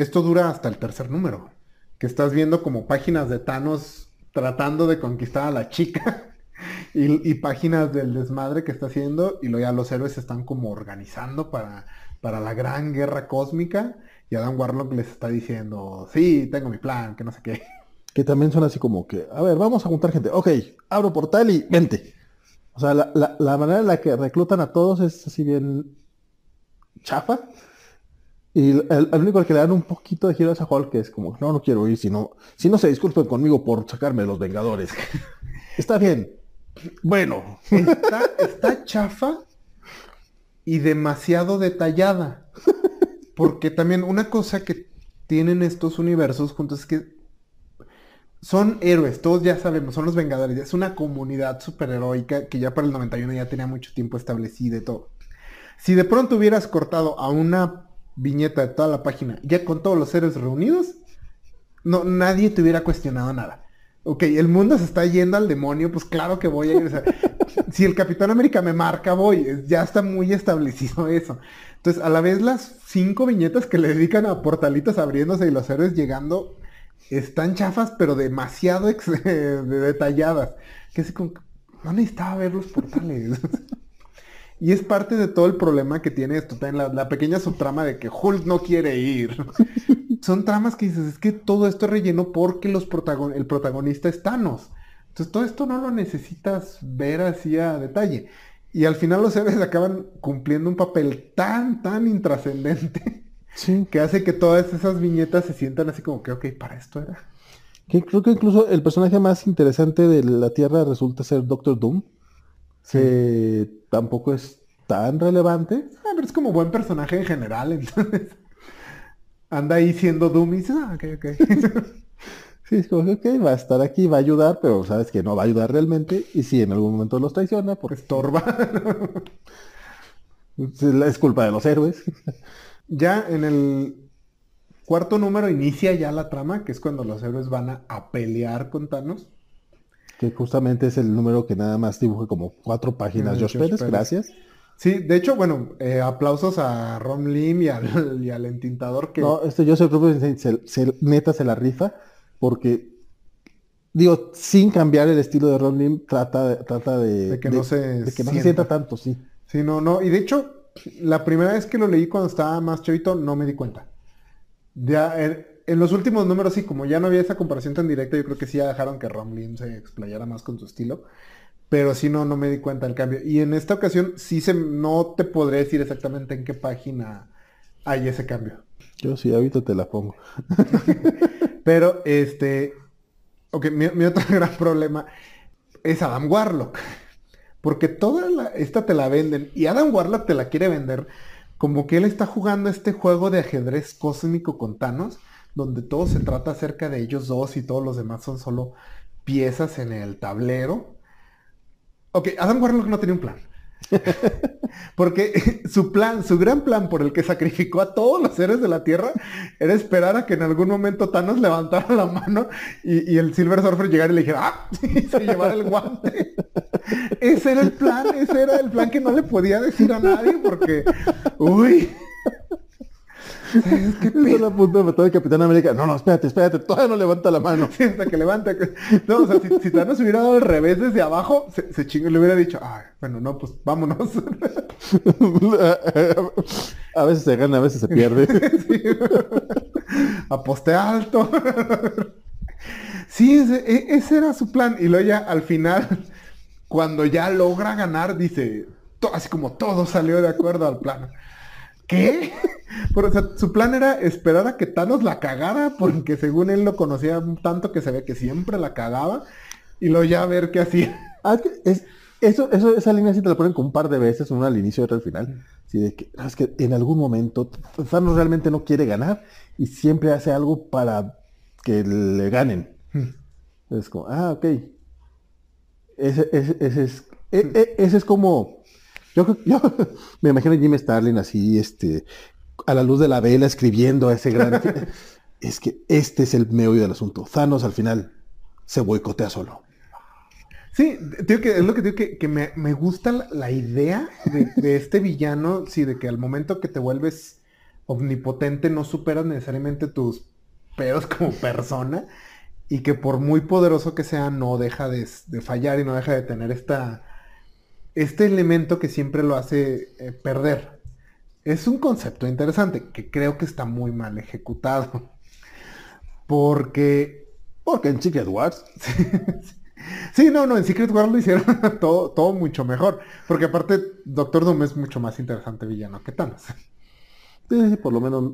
Esto dura hasta el tercer número. Que estás viendo como páginas de Thanos tratando de conquistar a la chica. Y, páginas del desmadre que está haciendo. Y luego ya los héroes se están como organizando para, para la gran guerra cósmica. Y Adam Warlock les está diciendo, sí, tengo mi plan, que no sé qué. Que también son así como que, a ver, vamos a juntar gente. Ok, abro portal y vente. O sea, la, la- la manera en la que reclutan a todos es así bien chafa. Y el, el único al que le dan un poquito de giro es a Hulk, que es como, no, no quiero ir, si no, si no se disculpen conmigo por sacarme de los Vengadores. Está bien. Bueno, Está, está chafa y demasiado detallada. Porque también una cosa que tienen estos universos juntos es que son héroes, todos ya sabemos, son los Vengadores. Es una comunidad superheroica que ya para el 91 ya tenía mucho tiempo establecida y todo. Si de pronto hubieras cortado a una viñeta de toda la página, ya con todos los héroes reunidos, no, nadie te hubiera cuestionado nada. Ok, el mundo se está yendo al demonio, pues claro que voy a ir. o sea, si el Capitán América me marca, voy. Ya está muy establecido eso. Entonces, a la vez las cinco viñetas que le dedican a portalitos abriéndose y los héroes llegando están chafas, pero demasiado ex- de detalladas. Que así como, que no necesitaba ver los portales. y es parte de todo el problema que tiene esto, también la, la pequeña subtrama de que Hulk no quiere ir. Son tramas que dices, es que todo esto es relleno porque los protagon- el protagonista es Thanos. Entonces todo esto no lo necesitas ver así a detalle. Y al final los héroes acaban cumpliendo un papel tan, tan intrascendente sí. que hace que todas esas viñetas se sientan así como que, ok, para esto era. Que creo que incluso el personaje más interesante de la Tierra resulta ser Doctor Doom. Que tampoco es tan relevante. Ah, pero es como buen personaje en general, entonces. Anda ahí siendo Doom y dices, ah, ok, ok. Sí, es como que ok, va a estar aquí, va a ayudar, pero sabes que no va a ayudar realmente. Y si en algún momento los traiciona, porque Estorba. es culpa de los héroes. ya en el cuarto número inicia ya la trama, que es cuando los héroes van a, a pelear con Thanos. Que justamente es el número que nada más dibuja como cuatro páginas. Josh, Josh Pérez, Pérez. gracias. Sí, de hecho, bueno, eh, aplausos a Ron Lim y al, y al entintador que... No, este Joseph Rubin se, se- neta se la rifa porque, digo, sin cambiar el estilo de Ron Lim, trata, de- trata de, De que no se de que no se sienta. tanto, sí. Sí, no, no. Y de hecho, la primera vez que lo leí cuando estaba más chavito, no me di cuenta. Ya en, en los últimos números, sí, como ya no había esa comparación tan directa, yo creo que sí ya dejaron que Ron Lim se explayara más con su estilo. Pero sí, no, no me di cuenta del cambio. Y en esta ocasión, sí se, no te podré decir exactamente en qué página hay ese cambio. Yo sí, ahorita te la pongo. Pero, este, ok, mi, mi otro gran problema es Adam Warlock. Porque toda la- esta te la venden y Adam Warlock te la quiere vender como que él está jugando este juego de ajedrez cósmico con Thanos, donde todo se trata acerca de ellos dos y todos los demás son solo piezas en el tablero. Ok, Adam Warlock no tenía un plan. Porque su plan, su gran plan por el que sacrificó a todos los seres de la Tierra era esperar a que en algún momento Thanos levantara la mano y, y el Silver Surfer llegara y le dijera ¡Ah! y se llevara el guante. Ese era el plan, ese era el plan que no le podía decir a nadie porque, uy. ¿Sabes qué Es la punta de matar al Capitán América. No, no, espérate, espérate, todavía no levanta la mano. Sí, hasta que levanta. que- No, o sea, si, si Thanos hubiera dado al revés desde abajo, se, se chingó y le hubiera dicho, ay, bueno, no, pues vámonos. a veces se gana, a veces se pierde. Sí. Aposté alto. Sí, ese, e- ese era su plan. Y luego ya al final, cuando ya logra ganar, dice, así como todo salió de acuerdo al plan. ¿Qué? Pero, o sea, su plan era esperar a que Thanos la cagara, porque según él lo conocía tanto que se ve que siempre la cagaba, y luego ya ver qué hacía. Ah, es, eso, eso, esa línea sí te la ponen con un par de veces, una al inicio y otra al final. Sí, de que, ah, es que en algún momento Thanos realmente no quiere ganar y siempre hace algo para que le ganen. Es como, ah, ok. Ese, ese, ese es, e- e- ese es como, yo, yo me imagino a Jim Starlin así, este, a la luz de la vela escribiendo a ese gran... es que este es el meollo del asunto. Thanos al final se boicotea solo. Sí, digo que es lo que digo que, que me, me gusta la, la idea de, de este villano, sí, de que al momento que te vuelves omnipotente no superas necesariamente tus pedos como persona y que por muy poderoso que sea no deja de, de fallar y no deja de tener esta este elemento que siempre lo hace eh, perder. Es un concepto interesante que creo que está muy mal ejecutado. Porque Porque en Secret Wars. Sí, no, no, en Secret Wars lo hicieron todo, todo mucho mejor. Porque aparte, Doctor Doom es mucho más interesante villano que Thanos. Sí, por lo menos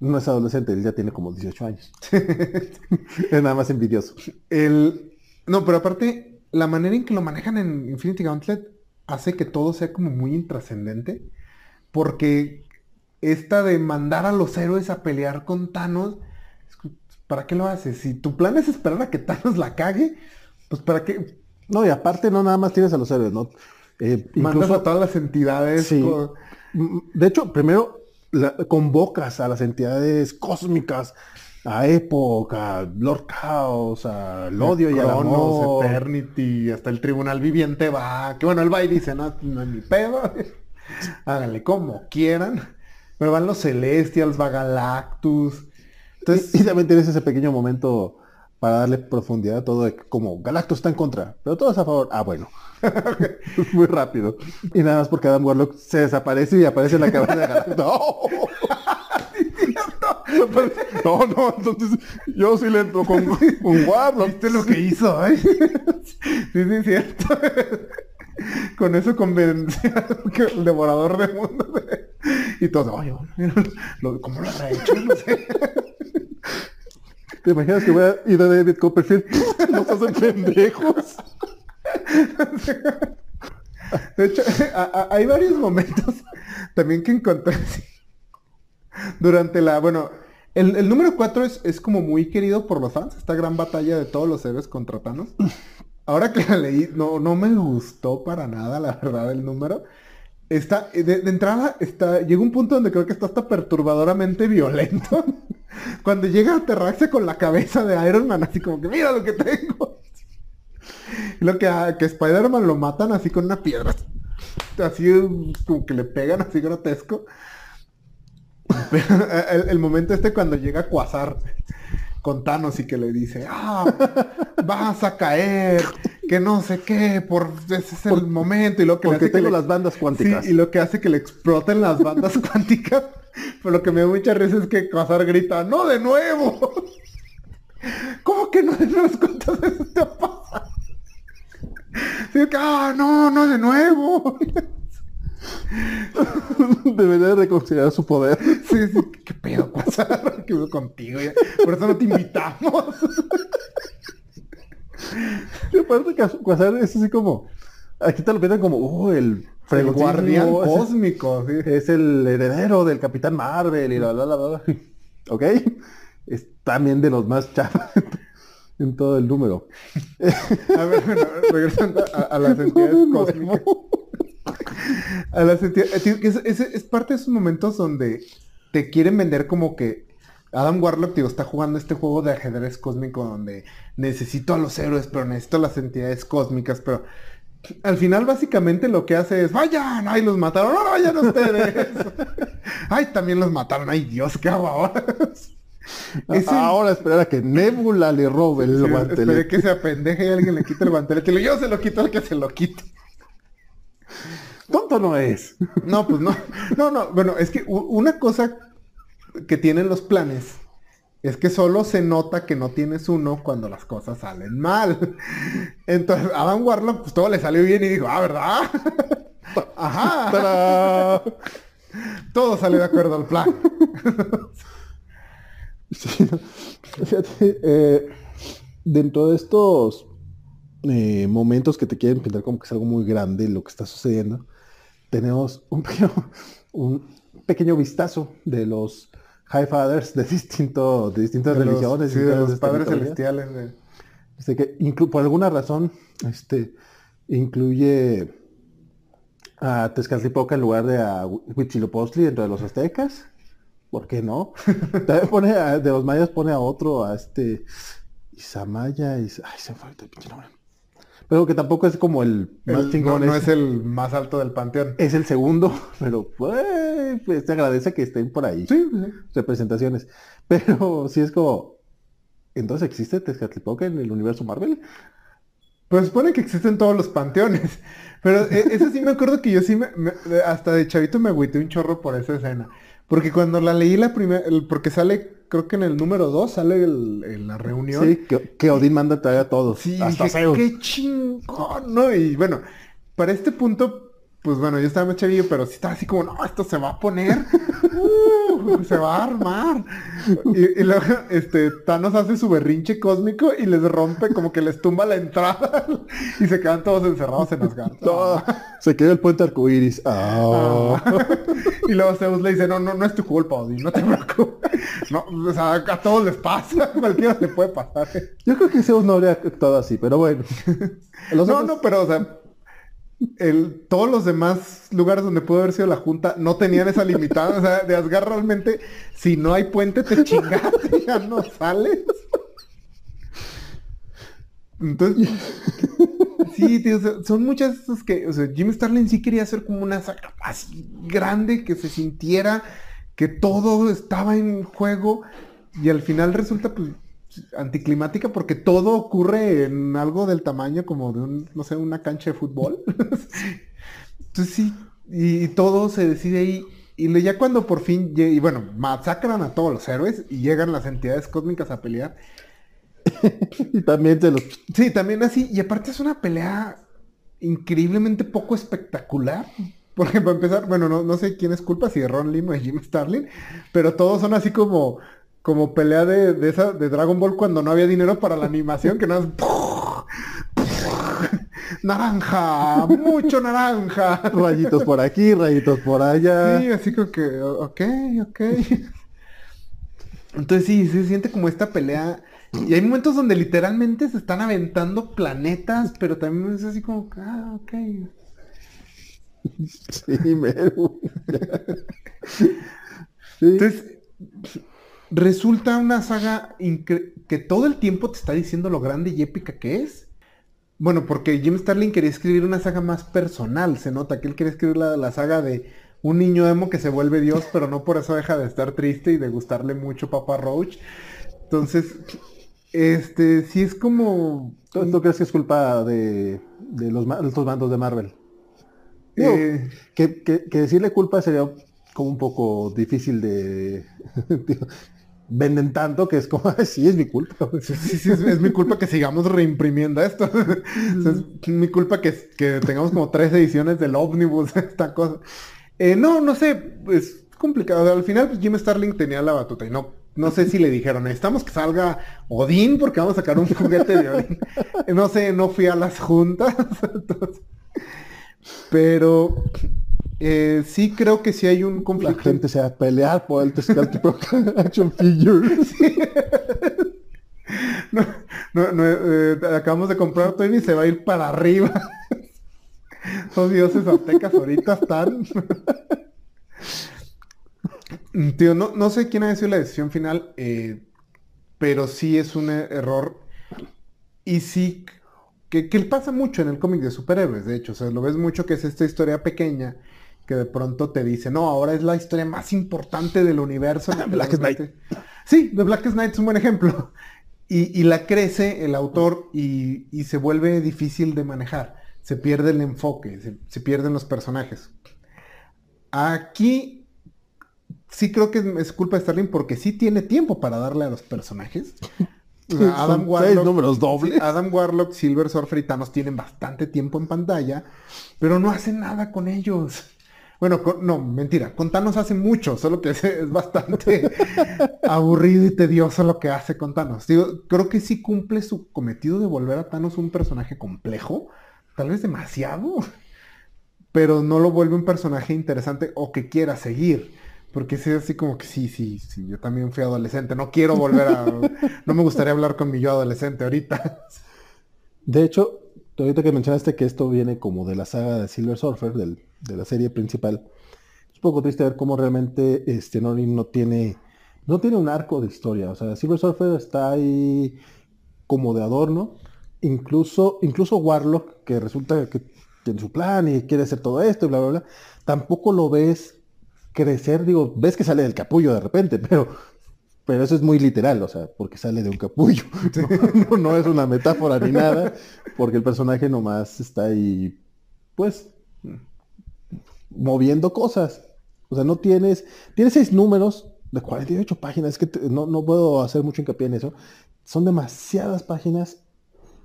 no es adolescente, él ya tiene como 18 años. es nada más envidioso. El... No, pero aparte, la manera en que lo manejan en Infinity Gauntlet hace que todo sea como muy intrascendente. Porque esta de mandar a los héroes a pelear con Thanos, ¿para qué lo haces? Si tu plan es esperar a que Thanos la cague, pues para qué No, y aparte no nada más tienes a los héroes, ¿no? Eh, mandas incluso- a todas las entidades. Sí. Mm, De hecho, primero la- convocas a las entidades cósmicas, a Epoch, a Lord Chaos, al odio y al amor. Eternity, hasta el tribunal viviente va. Que bueno, él va y dice, no, no es mi pedo. Háganle como quieran. Pero van los Celestials, va Galactus. Entonces, y, y también tienes ese pequeño momento para darle profundidad a todo, de como Galactus está en contra, pero todos a favor. Ah, bueno. Muy rápido. Y nada más porque Adam Warlock se desaparece y aparece en la cabeza de Galactus. no, no, entonces yo sí le entro con, con. ¿viste lo que hizo? eh? sí, sí, es cierto. Con eso convenció al devorador de mundo. Y todos, oye, ¿cómo lo habrá hecho? No sé. ¿Te imaginas que voy a ir a David Copperfield? Nos hacen pendejos. De hecho, hay varios momentos también que encontré. Durante la, bueno, el, el número 4 es, es como muy querido por los fans, esta gran batalla de todos los héroes contra Thanos. Ahora que la leí, no, no me gustó para nada, la verdad, el número. Está, de, de entrada, está, llega un punto donde creo que está hasta perturbadoramente violento. Cuando llega a aterrarse con la cabeza de Iron Man, así como que mira lo que tengo. Lo que a que Spider-Man lo matan así con una piedra. Así como que le pegan así grotesco. El, el momento este cuando llega Quasar con Thanos y que le dice, ah, vas a caer, que no sé qué, por ese es el momento. Y lo que le hace que tengo le- las bandas Sí, cuánticas. y lo que hace que le exploten las bandas cuánticas. Pero lo que me da mucha risa es que Quasar grita, ¡No de nuevo! ¿Cómo que no de nuevo? ¿Cuántas veces te ha pasado? Sí, que, ¡Ah, no, no de nuevo! Debería de reconsiderar su poder. Sí, sí, ¿qué pedo, Quasar? ¿Qué pedo contigo? Ya? Por eso no te invitamos. Y aparte que Quasar es así como... Aquí te lo pintan como, oh, el El guardián cósmico, sí. Es el heredero del Capitán Marvel y la bla bla bla. ¿Ok? Es también de los más chafas en todo el número. A ver, bueno, regresando a, a las entidades cósmicas. Eh, es, es- es parte de esos momentos donde te quieren vender como que Adam Warlock digo, está jugando este juego de ajedrez cósmico donde necesito a los héroes, pero necesito a las entidades cósmicas, pero al final básicamente lo que hace es, vayan, ay, los mataron, no, vayan ustedes. ay, también los mataron, ay, Dios, ¿qué hago ahora? Ese- Ahora esperar a que Nebula le robe el Sí, esperé guantelete. que se apendeje y alguien le quite el guantelete. Yo se lo quito al que se lo quite. Tonto no es. No, pues no. No, no. Bueno, es que una cosa que tienen los planes es que solo se nota que no tienes uno cuando las cosas salen mal. Entonces, Adam Warlock, pues todo le salió bien y dijo, ah, ¿verdad? Ajá. ¡Tarán! Todo salió de acuerdo al plan. Sí. Fíjate, eh, dentro de estos eh, momentos que te quieren pintar como que es algo muy grande lo que está sucediendo, tenemos un pequeño, un pequeño vistazo de los High Fathers de, distinto, de distintas De los- religiones. sí, de los padres celestiales. de- Este que inclu- por alguna razón este, incluye a Tezcatlipoca en lugar de a Huitzilopochtli dentro de los aztecas. ¿Por qué no? También pone a- de los mayas pone a otro, a este Isamaya. Is- Ay, se me fue el pinche nombre. Pero que tampoco es como el más El- chingón. no, no es, el más alto del panteón. es el segundo, pero pues, pues, te agradece que estén por ahí. Sí, sí. Representaciones. Pero sí es como. Entonces existe Tezcatlipoca en el universo Marvel. Pues supone que existen todos los panteones. Pero eh, eso sí me acuerdo que yo sí me, hasta de chavito me agüité un chorro por esa escena. Porque cuando la leí la primera, porque sale, creo que en el número 2 sale el- el- la reunión. Sí, que, que Odín manda a traer a todos. Sí, hasta dije, Zeus. qué chingón, ¿no? Y bueno, para este punto, pues bueno, yo estaba más chavillo, pero sí estaba así como, no, esto se va a poner, uh, se va a armar. Y, y luego, este, Thanos hace su berrinche cósmico y les rompe, como que les tumba la entrada y se quedan todos encerrados en Asgard. No, se quedó el puente arcoíris. Ah. Ah. y luego Zeus le dice, no, no, no es tu culpa, Odín, no te preocupes. No, o sea, a todos les pasa, cualquiera le puede pasar. Yo creo que Zeus no habría actuado así, pero bueno. Los no, otros- no, pero o sea, el, todos los demás lugares donde pudo haber sido la junta no tenían esa limitada. O sea, de Asgard realmente, si no hay puente, te chingaste, ya no sales. Entonces, sí, tío, son muchas esas que, o sea, Jim Starlin sí quería hacer como una saga así grande, que se sintiera que todo estaba en juego y al final resulta pues anticlimática porque todo ocurre en algo del tamaño como de un, no sé, una cancha de fútbol. Entonces sí, y, todo se decide ahí. Y ya cuando por fin, y bueno, masacran a todos los héroes y llegan las entidades cósmicas a pelear. Y también se los... Sí, también así. Y aparte es una pelea increíblemente poco espectacular. Porque para empezar, bueno, no, no sé quién es culpa, si de Ron Lim o de Jim Starlin, pero todos son así como, como pelea de, de esa, de Dragon Ball cuando no había dinero para la animación, que no es... Naranja, mucho naranja. Rayitos por aquí, rayitos por allá. Sí, así como que, ok, ok. Entonces sí, se siente como esta pelea. Y hay momentos donde literalmente se están aventando planetas, pero también es así como, ah, ok. Sí, mero. Sí. Entonces, resulta una saga que todo el tiempo te está diciendo lo grande y épica que es. Bueno, porque Jim Starlin quería escribir una saga más personal, se nota que él quería escribir la, la saga de un niño emo que se vuelve Dios, pero no por eso deja de estar triste y de gustarle mucho Papa Roach. Entonces, este, sí es como... ¿Tú, tú crees que es culpa de, de los estos bandos de Marvel? Digo, eh, que, que- que decirle culpa sería como un poco difícil de... venden tanto que es como, "Ay, sí, es mi culpa. Sí, sí, sí, es, es mi culpa que sigamos reimprimiendo esto. O sea, es mi culpa que, que tengamos como tres ediciones del ómnibus, esta cosa. Eh, no, no sé, es complicado. Al final pues, Jim Starling tenía la batuta y no, no sé si le dijeron, necesitamos que salga Odín porque vamos a sacar un juguete de Odín. No sé, no fui a las juntas. entonces, pero eh, sí creo que sí hay un La conflicto. gente se va a pelear por el Tezcatlipoca Action Figure. No, no, no, eh, acabamos de comprar Tony y se va a ir para arriba. Los dioses aztecas ahorita están. Tío, no, no sé quién ha sido la decisión final, eh, pero sí es un error. Y sí, que, que pasa mucho en el cómic de superhéroes, de hecho. O sea, lo ves mucho que es esta historia pequeña que de pronto te dice, no, ahora es la historia más importante del universo. Black Knight. mete". Sí, The Black Knight es un buen ejemplo. Y, y la crece el autor y, y se vuelve difícil de manejar. Se pierde el enfoque, se, se pierden los personajes. Aquí sí creo que es, culpa de Starling porque sí tiene tiempo para darle a los personajes. O sea, Son seis números dobles. sí, Adam Warlock, Silver Surfer y Thanos tienen bastante tiempo en pantalla, pero no hacen nada con ellos. Bueno, con- no, mentira, con Thanos hace mucho, solo que es, es bastante aburrido y tedioso lo que hace con Thanos. Digo, creo que sí cumple su cometido de volver a Thanos un personaje complejo, tal vez demasiado, pero no lo vuelve un personaje interesante o que quiera seguir. Porque sí, así como que sí, sí, sí, yo también fui adolescente, no quiero volver a... no me gustaría hablar con mi yo adolescente ahorita. De hecho, ahorita que mencionaste que esto viene como de la saga de Silver Surfer, de la serie principal, es un poco triste ver cómo realmente este Nolan no tiene, no tiene un arco de historia. O sea, Silver Surfer está ahí como de adorno. incluso, incluso Warlock, que resulta que tiene su plan y quiere hacer todo esto y bla, bla, bla, tampoco lo ves crecer, digo, ves que sale del capullo de repente, pero, pero eso es muy literal, o sea, porque sale de un capullo. No, no es una metáfora ni nada, porque el personaje nomás está ahí, pues, moviendo cosas. O sea, no tienes, tienes seis números de 48 páginas, es que te- no, no puedo hacer mucho hincapié en eso. Son demasiadas páginas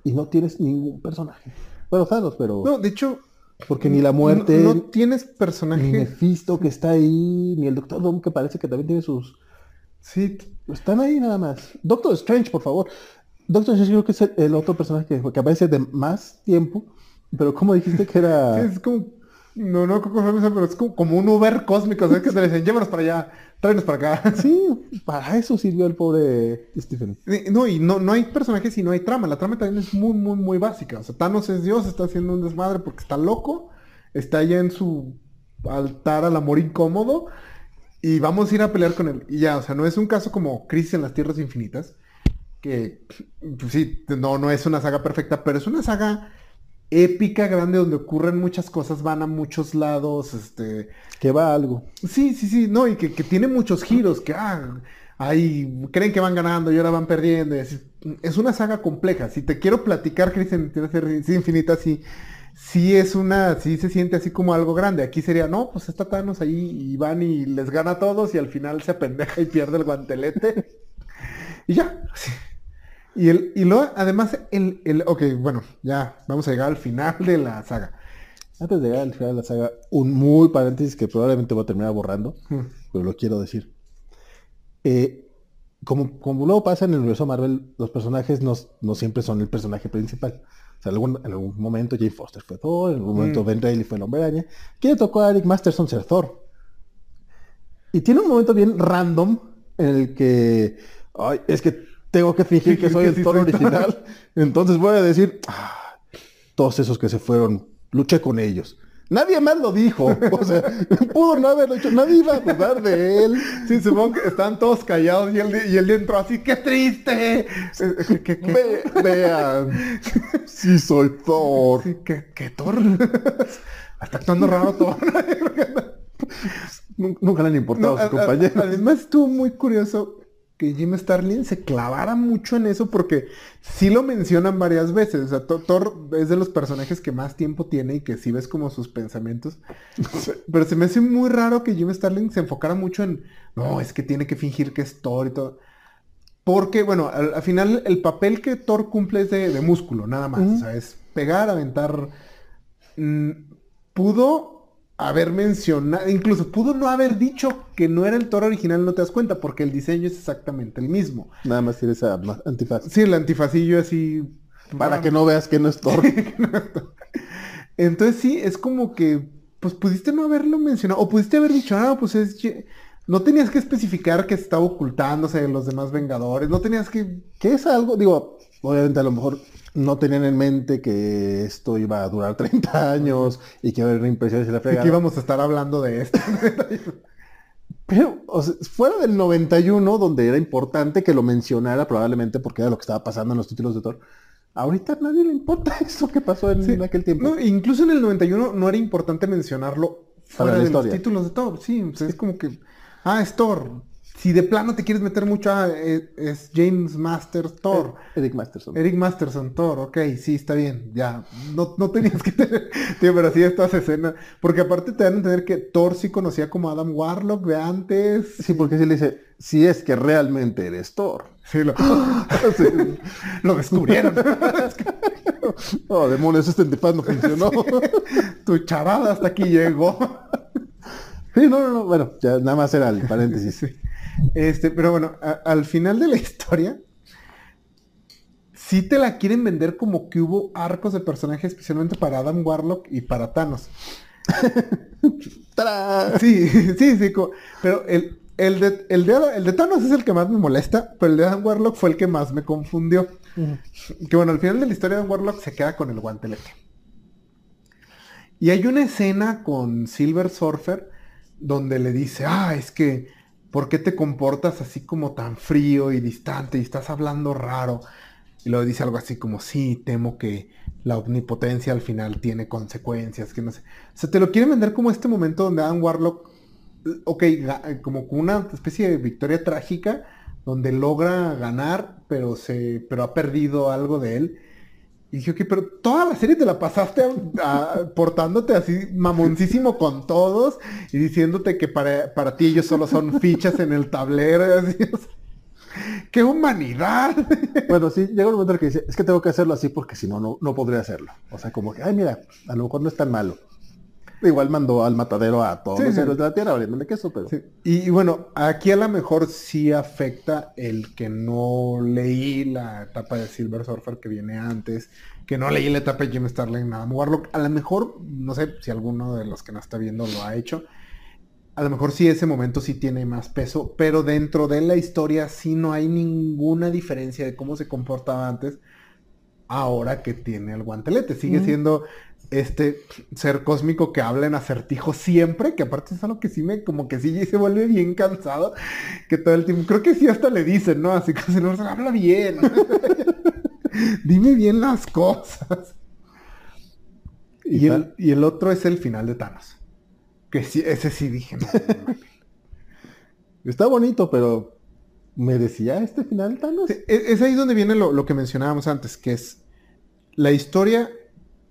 y no tienes ningún personaje. Bueno, Thanos, pero No, de hecho, porque ni la muerte, no, no tienes ni personaje. Mephisto que está ahí, ni el Doctor Doom que parece que también tiene sus... Sí, Están ahí nada más. Doctor Strange, por favor. Doctor Strange creo que es el, el otro personaje que, que aparece de más tiempo, pero como dijiste que era... Es como. No, no, pero es como, como un Uber cósmico, ¿sabes? Que te dicen, llévanos para allá, tráenos para acá. Sí, para eso sirvió el pobre Stephen. No, y no, no hay personajes y no hay trama. La trama también es muy, muy, muy básica. O sea, Thanos es Dios, está haciendo un desmadre porque está loco, está allá en su altar al amor incómodo y vamos a ir a pelear con él. Y ya, o sea, no es un caso como Crisis en las Tierras Infinitas, que pues sí, no, no es una saga perfecta, pero es una saga épica, grande, donde ocurren muchas cosas, van a muchos lados, este... Que va a algo. Sí, sí, sí, no, y que, que tiene muchos giros, que ah, ahí creen que van ganando y ahora van perdiendo. y así. Es una saga compleja. Si te quiero platicar, Cristian, tienes que ser sí, infinita, sí, sí es una, sí se siente así como algo grande. Aquí sería, no, pues está Thanos ahí y van y les gana a todos y al final se apendeja y pierde el guantelete. y ya. Y, el, y luego, además, el, el, ok, bueno, ya vamos a llegar al final de la saga. Antes de llegar al final de la saga, un muy paréntesis que probablemente voy a terminar borrando, Hmm. pero lo quiero decir. Eh, como, como luego pasa en el universo Marvel, los personajes no, no siempre son el personaje principal. Sea, en algún, en algún momento Jane Foster fue Thor, en algún momento Mm. Ben Reilly fue el Hombre Araña. ¿Quién le tocó a Eric Masterson ser Thor? Y tiene un momento bien random en el que, ay, es que tengo que fingir que soy el Thor. original. Entonces voy a decir, "Ah, todos esos que se fueron, luché con ellos. Nadie más lo dijo. O sea, pudo no haberlo hecho. Nadie iba a dudar de él. Sí, supongo que estaban todos callados y él, y él entró así, ¡qué triste! Eh, ¿Qué, qué, qué? Ve- vean, sí soy Thor. Sí, ¿qué, qué Thor? Está actuando raro Thor. Nun- Nunca le han importado No, a sus compañeros. además estuvo muy curioso que Jim Starlin se clavara mucho en eso porque sí lo mencionan varias veces. O sea, Thor- es de los personajes que más tiempo tiene y que sí ves como sus pensamientos. Pero se me hace muy raro que Jim Starlin se enfocara mucho en, no, es que tiene que fingir que es Thor y todo. Porque, bueno, al, al final el papel que Thor cumple es de, de músculo, nada más. O sea, es pegar, aventar. Mm, pudo haber mencionado, incluso pudo no haber dicho que no era el Thor original, no te das cuenta, porque el diseño es exactamente el mismo. Nada más tiene esa antifaz. Sí, el antifacillo así. Para que no veas que no es Thor. Entonces sí, es como que, pues pudiste no haberlo mencionado, o pudiste haber dicho, ah, pues es... No tenías que especificar que estaba ocultándose de los demás Vengadores, no tenías que... Que es algo, digo, obviamente a lo mejor no tenían en mente que esto iba a durar 30 años y que iba a haber impresiones y la de que fregada. íbamos a estar hablando de esto. Pero, o sea, fuera del 91, donde era importante que lo mencionara, probablemente porque era lo que estaba pasando en los títulos de Thor. Ahorita a nadie le importa eso que pasó en Sí. aquel tiempo. No, incluso en el 91 no era importante mencionarlo fuera de los títulos de Thor. Sí, o sea, es como que, ah, es Thor. Si de plano te quieres meter mucho, ah, es, es James Masters Thor. Eric Masterson. Eric Masterson, Thor, ok, sí, está bien, ya, no, no tenías que tener, tío, pero sí estas escenas, porque aparte te dan a entender que Thor sí conocía como Adam Warlock de antes, Sí, porque si le dice, si es que realmente eres Thor. sí, lo, Sí. lo descubrieron, Oh, demonios, este antifaz no funcionó. tu charada hasta aquí llegó, Sí, no, no, no, bueno, ya nada más era el paréntesis. Sí. Este, pero bueno, a- al final de la historia, sí te la quieren vender como que hubo arcos de personajes especialmente para Adam Warlock y para Thanos. ¡Tarán! Sí, sí, sí. Pero el, el, de, el, de, el de Thanos es el que más me molesta, pero el de Adam Warlock fue el que más me confundió. Que bueno, al final de la historia Adam Warlock se queda con el guantelete. Y hay una escena con Silver Surfer donde le dice, ah, es que, ¿por qué te comportas así como tan frío y distante y estás hablando raro? Y luego dice algo así como, sí, temo que la omnipotencia al final tiene consecuencias, que no sé. O sea, te lo quieren vender como este momento donde Adam Warlock, ok, como una especie de victoria trágica, donde logra ganar, pero se, pero ha perdido algo de él. Y dije, ok, pero toda la serie te la pasaste portándote así mamoncísimo con todos y diciéndote que para, para ti ellos solo son fichas en el tablero. Así, ¡Qué humanidad! Bueno, sí, llega un momento en que dice, es que tengo que hacerlo así porque si no, no, podría hacerlo. O sea, como que, ay, mira, a lo mejor no es tan malo. Igual mandó al matadero a todos los héroes de la tierra, abriéndole queso, pero... Y, bueno, aquí a lo mejor sí afecta el que no leí la etapa de Silver Surfer que viene antes, que no leí la etapa de Jim Starlin, nada, Warlock. A lo mejor, no sé si alguno de los que nos está viendo lo ha hecho, a lo mejor sí ese momento sí tiene más peso, pero dentro de la historia sí no hay ninguna diferencia de cómo se comportaba antes ahora que tiene el guantelete. Sigue siendo este ser cósmico que habla en acertijo siempre, que aparte es algo que sí me, como que sí se vuelve bien cansado, que todo el tiempo, creo que sí hasta le dicen, ¿no? Así que se nos habla bien. Dime bien las cosas. Y, y el otro es el final de Thanos. Que sí, ese sí dije, no. Está bonito, pero ¿merecía este final Thanos? E, es, ahí donde viene lo, que mencionábamos antes, que es la historia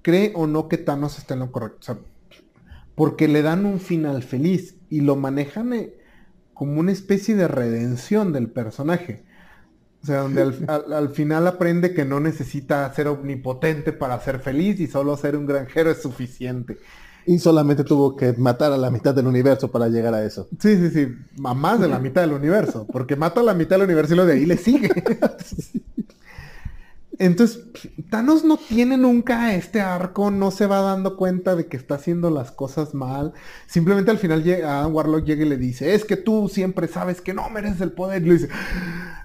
cree o no que Thanos está en lo correcto. porque le dan un final feliz y lo manejan eh, como una especie de redención del personaje. O sea, donde al, al, final aprende que no necesita ser omnipotente para ser feliz y solo ser un granjero es suficiente. Y solamente tuvo que matar a la mitad del universo para llegar a eso. Sí, sí, sí. A más de la mitad del universo. Porque mata a la mitad del universo y lo de ahí le sigue. Entonces, Thanos no tiene nunca este arco, no se va dando cuenta de que está haciendo las cosas mal. Simplemente al final a Warlock llega y le dice, es que tú siempre sabes que no mereces el poder. Y le dice,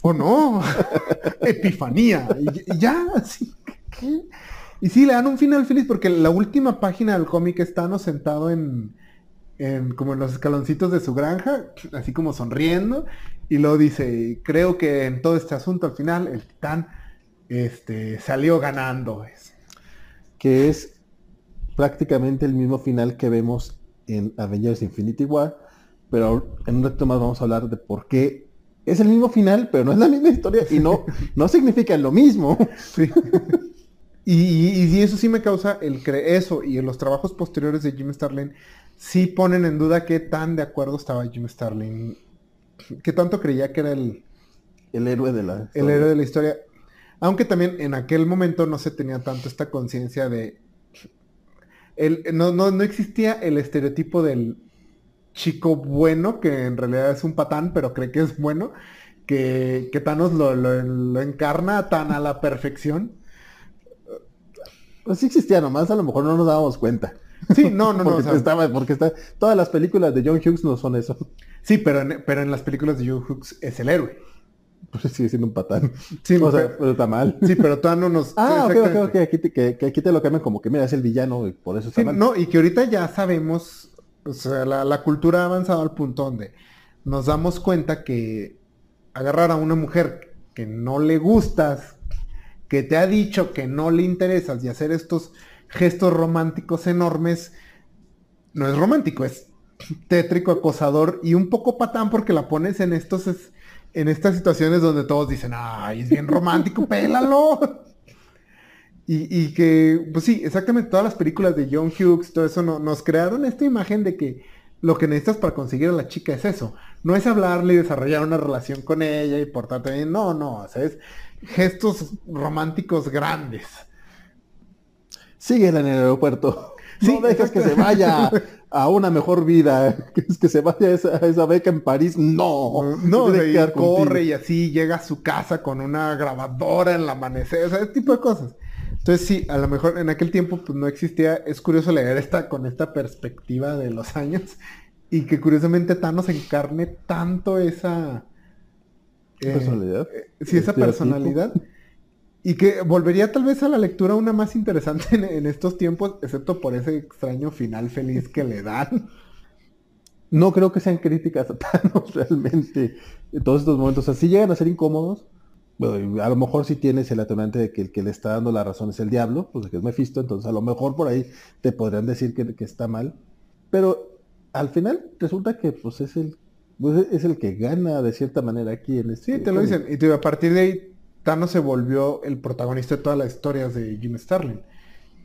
oh no, epifanía. Y, ya, así. Y sí, le dan un final feliz porque la última página del cómic está sentado en, como en los escaloncitos de su granja, así como sonriendo, y luego dice, creo que en todo este asunto al final el titán este, salió ganando. Que es prácticamente el mismo final que vemos en Avengers Infinity War, pero en un rato más vamos a hablar de por qué es el mismo final, pero no es la misma historia y no, no significa lo mismo. Sí. Y, eso sí me causa el cre eso y en los trabajos posteriores de Jim Starlin sí ponen en duda qué tan de acuerdo estaba Jim Starlin. Qué tanto creía que era el, el héroe de la el héroe de la historia. Aunque también en aquel momento no se tenía tanto esta conciencia de el, no, no, no existía el estereotipo del chico bueno, que en realidad es un patán, pero cree que es bueno, que, que Thanos lo, lo encarna tan a la perfección pues sí existía nomás, a lo mejor no nos dábamos cuenta. Sí, no, no, porque no. estaba, porque está, todas las películas de John Hughes no son eso. Sí, pero en, pero en las películas de John Hughes es el héroe. Pues sigue siendo un patán. Sí, o sea, pero, está mal. Sí, pero todavía no nos... ah, ok, ok, ok. Aquí te, que, aquí te lo cambian como que mira, es el villano y por eso está sí, No, y que ahorita ya sabemos, o sea, la, la cultura ha avanzado al punto donde nos damos cuenta que agarrar a una mujer que no le gustas, que te ha dicho que no le interesas y hacer estos gestos románticos enormes, no es romántico, es tétrico, acosador y un poco patán porque la pones en estos en estas situaciones donde todos dicen, ay, es bien romántico, pélalo. Y, y, que, pues sí, exactamente todas las películas de John Hughes, todo eso nos crearon esta imagen de que lo que necesitas para conseguir a la chica es eso. No es hablarle y desarrollar una relación con ella y portarte bien. No, no, o sea, es gestos románticos grandes. Síguela en el aeropuerto. no dejes que se vaya a una mejor vida, que, que se vaya a esa, beca en París. No, no, no corre y así llega a su casa con una grabadora en el amanecer, o sea, ese tipo de cosas. Entonces sí, a lo mejor en aquel tiempo pues no existía, es curioso leer esta con esta perspectiva de los años y que curiosamente Thanos encarne tanto esa eh, personalidad. Eh, sí, esa personalidad. Y que volvería tal vez a la lectura una más interesante en, estos tiempos, excepto por ese extraño final feliz que le dan. No creo que sean críticas a Thanos realmente en todos estos momentos. Así llegan a ser incómodos, bueno, a lo mejor si tienes el atenuante de que el que le está dando la razón es el diablo, pues que es Mephisto, entonces a lo mejor por ahí te podrían decir que, que está mal. Pero al final resulta que pues es el pues, es el que gana de cierta manera aquí en este. Sí, te lo dicen. Y a partir de ahí, Thanos se volvió el protagonista de todas las historias de Jim Starlin.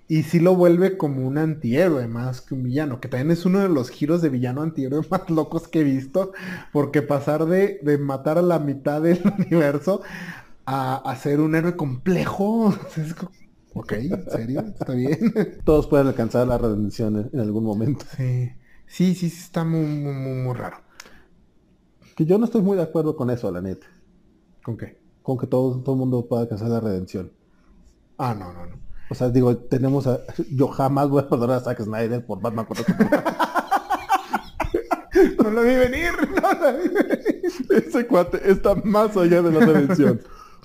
Y sí lo vuelve como un antihéroe más que un villano, que también es uno de los giros de villano antihéroe más locos que he visto, porque pasar de, matar a la mitad del universo a, ser un héroe complejo, ok, ¿en serio? ¿Está bien? Todos pueden alcanzar la redención en algún momento. Sí, sí, sí, está muy, muy, muy raro. Que yo no estoy muy de acuerdo con eso, la neta. ¿Con qué? Con que todo, todo el mundo pueda alcanzar la redención. Ah, no, no, no. O sea, digo, tenemos a... Yo jamás voy a perdonar a Zack Snyder por Batman contra No lo vi venir, no lo vi venir. Ese cuate está más allá de la redención.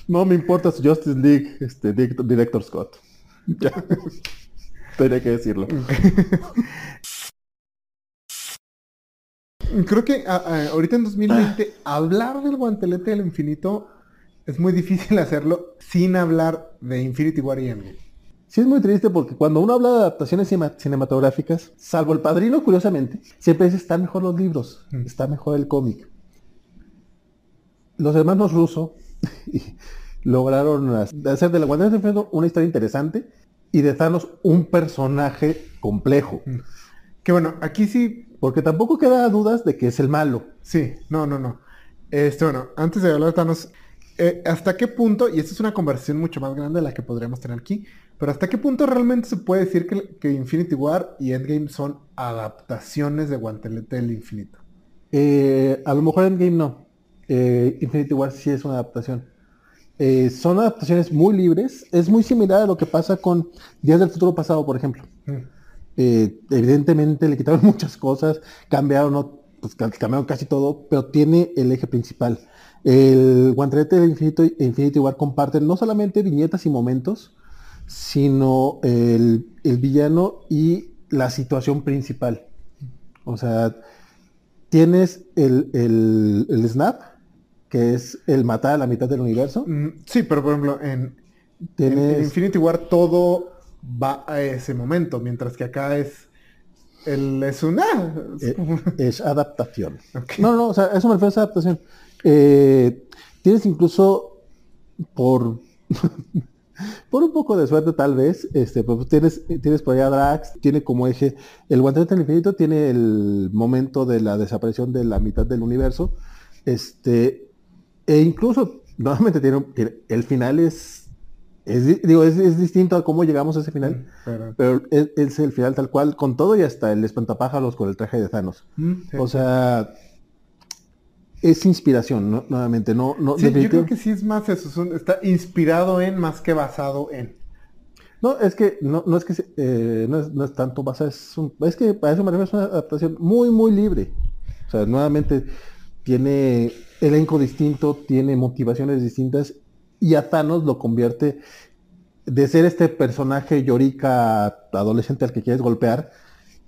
No me importa su Justice League, este, Director Scott. Ya. Tenía que decirlo. Creo que ahorita en 2020 hablar del guantelete del infinito es muy difícil hacerlo sin hablar de Infinity War y Endgame. Sí es muy triste porque cuando uno habla de adaptaciones cinematográficas, salvo el padrino, curiosamente, siempre dice están mejor los libros, mm. está mejor el cómic. Los hermanos Russo lograron hacer de la Guantelete del Infinito una historia interesante y de Thanos un personaje complejo. Mm. Que bueno, aquí sí porque tampoco queda dudas de que es el malo. Sí, no, no, no. Este, bueno, antes de hablar de Thanos, eh, ¿hasta qué punto, y esta es una conversación mucho más grande de la que podríamos tener aquí, pero hasta qué punto realmente se puede decir que, Infinity War y Endgame son adaptaciones de Guantelete del Infinito? Eh, a lo mejor Endgame no. Eh, Infinity War sí es una adaptación. son adaptaciones muy libres. Es muy similar a lo que pasa con Días del Futuro Pasado, por ejemplo. Mm. Evidentemente le quitaron muchas cosas, cambiaron, pues, cambiaron casi todo, pero tiene el eje principal. El Guantelete del Infinito e Infinity War comparten no solamente viñetas y momentos, sino el, villano y la situación principal. O sea, tienes el, el, snap, que es el matar a la mitad del universo. Mm, sí, pero por ejemplo, en, en Infinity War todo va a ese momento, mientras que acá es el, es una... Eh, es, adaptación. No, no, o sea, eso me refiero a adaptación. Eh, tienes incluso por... por un poco de suerte tal vez, este, pues tienes, tienes por allá Drax, tiene como eje, el guantelete del infinito tiene el momento de la desaparición de la mitad del universo, este, e incluso, nuevamente tiene el final es es, digo, es, distinto a cómo llegamos a ese final, pero, es, el final tal cual, con todo y hasta el espantapájaros con el traje de Thanos. Mm, o sea, es inspiración, ¿no? nuevamente, no, no sí, yo creo que sí es más eso, está inspirado en más que basado en. No, es que no, no es que eh, no, es, no, es, tanto basado, es, es que para eso me refiero es una adaptación muy, muy libre. O sea, nuevamente tiene elenco distinto, tiene motivaciones distintas y a Thanos lo convierte de ser este personaje llorica adolescente al que quieres golpear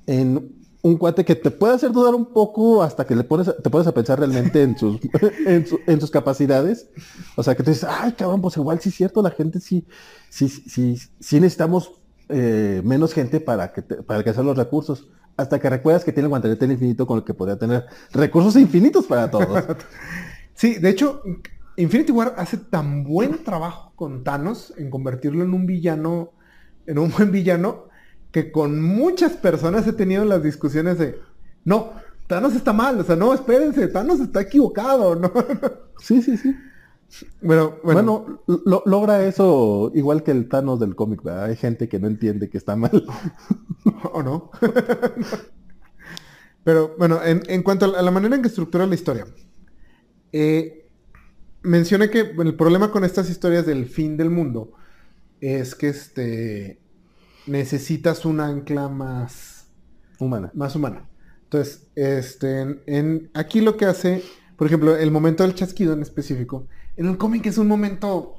en un cuate que te puede hacer dudar un poco hasta que le pones, te pones a pensar realmente en sus, en, sus capacidades. O sea, que te dices, ay, cabrón, pues igual sí es cierto, la gente sí, sí, sí, sí necesitamos eh, menos gente para, que para alcanzar los recursos. Hasta que recuerdas que tiene el guantelete infinito con el que podría tener recursos infinitos para todos. Sí, de hecho, Infinity War hace tan buen trabajo con Thanos en convertirlo en un villano, en un buen villano, que con muchas personas he tenido las discusiones de, no, Thanos está mal, o sea, no, espérense, Thanos está equivocado, ¿no? Sí, sí, sí. Bueno, bueno, logra eso igual que el Thanos del cómic, ¿verdad? Hay gente que no entiende que está mal. ¿O no? Pero bueno, en, en, cuanto a la manera en que estructura la historia, eh, mencioné que el problema con estas historias del fin del mundo es que este necesitas un ancla más humana. Más humana. Entonces, este, en, aquí lo que hace, por ejemplo, el momento del chasquido en específico, en el cómic es un momento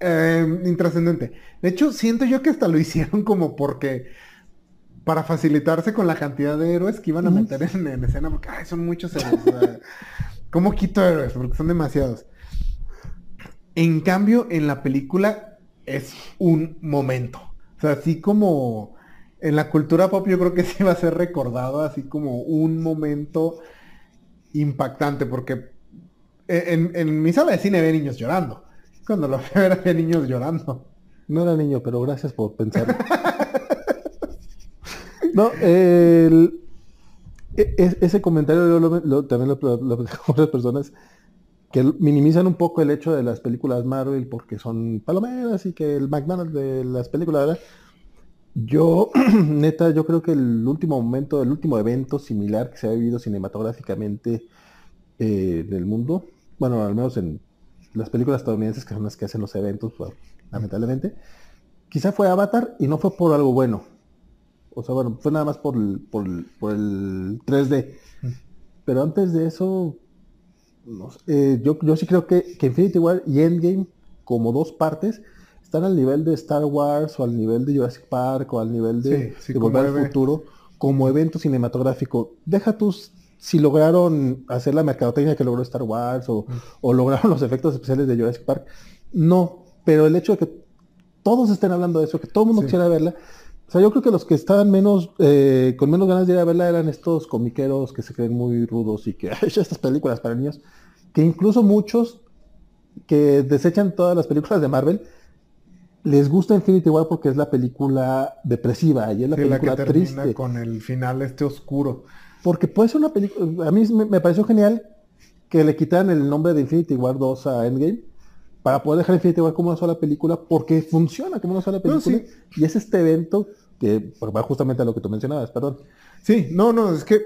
eh, intrascendente. De hecho, siento yo que hasta lo hicieron como porque para facilitarse con la cantidad de héroes que iban a meter en, escena, porque son muchos héroes. ¿Cómo quito héroes? Porque son demasiados. En cambio, en la película es un momento. Sea, así como en la cultura pop yo creo que sí va a ser recordado así como un momento impactante, porque en, mi sala de cine ve niños llorando. Cuando lo fui a ver niños llorando. No era niño, pero gracias por pensar. no, el, e, e, ese comentario yo también lo, lo, con otras personas que minimizan un poco el hecho de las películas Marvel porque son palomeras y que el McDonald's de las películas, ¿verdad? Yo, neta, yo creo que el último momento, el último evento similar que se ha vivido cinematográficamente eh, en el mundo, bueno, al menos en las películas estadounidenses que son las que hacen los eventos, pues, lamentablemente, quizá fue Avatar y no fue por algo bueno. O sea, bueno, fue nada más por el, por el, 3D. Mm. Pero antes de eso, eh, yo, yo sí creo que, que Infinity War y Endgame, como dos partes, están al nivel de Star Wars o al nivel de Jurassic Park o al nivel de, Volver al Futuro como evento cinematográfico. Deja tus si lograron hacer la mercadotecnia que logró Star Wars o, lograron los efectos especiales de Jurassic Park. No, pero el hecho de que todos estén hablando de eso, que todo el mundo quiera verla. O sea, yo creo que los que estaban menos, eh, con menos ganas de ir a verla eran estos comiqueros que se creen muy rudos y que hay estas películas para niños, que incluso muchos que desechan todas las películas de Marvel, les gusta Infinity War porque es la película depresiva y es la película triste. Con el final este oscuro. Porque puede ser una película. A mí me, pareció genial que le quitaran el nombre de Infinity War 2 a Endgame para poder dejar Infinity War como una sola película porque funciona como una sola película. Y es este evento que va justamente a lo que tú mencionabas, perdón. Sí, no, no, es que,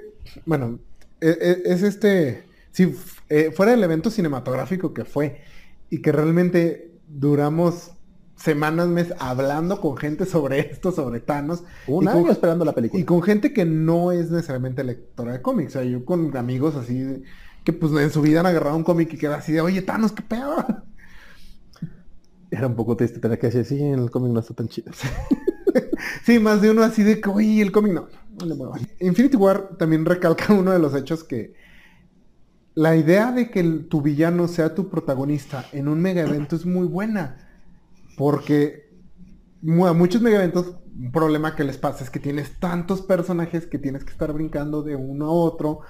bueno, e, e, es, este. Si eh, fuera el evento cinematográfico que fue y que realmente duramos semanas, meses hablando con gente sobre esto, sobre Thanos. Un año esperando la película. Y con gente que no es necesariamente lectora de cómics. O sea, yo con amigos así que pues en su vida han agarrado un cómic y queda así de, oye, Thanos, qué pedo. Era un poco triste tener que decir, sí, el cómic no está tan chido. sí, más de uno así de que, oye, el cómic no. no Infinity War también recalca uno de los hechos que la idea de que tu villano sea tu protagonista en un mega evento es muy buena porque a muchos mega eventos, un problema que les pasa es que tienes tantos personajes que tienes que estar brincando de uno a otro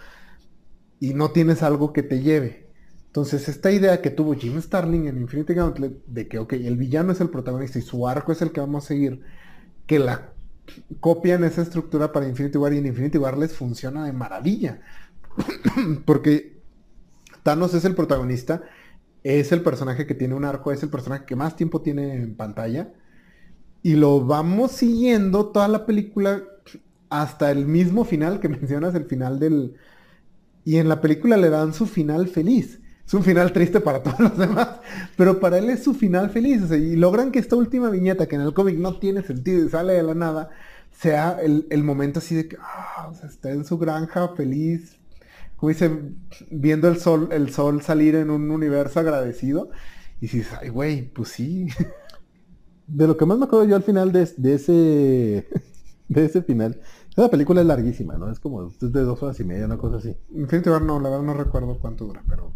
y no tienes algo que te lleve. Entonces, esta idea que tuvo Jim Starling en Infinity Gauntlet de que, ok, el villano es el protagonista y su arco es el que vamos a seguir, que la copian esa estructura para Infinity War y en Infinity War les funciona de maravilla. Porque Thanos es el protagonista es el personaje que tiene un arco, es el personaje que más tiempo tiene en pantalla. Y lo vamos siguiendo toda la película hasta el mismo final que mencionas, el final del... Y en la película le dan su final feliz. Es un final triste para todos los demás, pero para él es su final feliz. y logran que esta última viñeta, que en el cómic no tiene sentido y sale de la nada, sea el, momento así de que ah, está en su granja feliz, como dice, viendo el sol, el sol salir en un universo agradecido. Y dices, ay, güey, pues sí. De lo que más me acuerdo yo al final de, ese de ese final. Esa película es larguísima, ¿no? Es como es de dos horas y media, una cosa así. Infinity War no, la verdad no recuerdo cuánto dura, pero.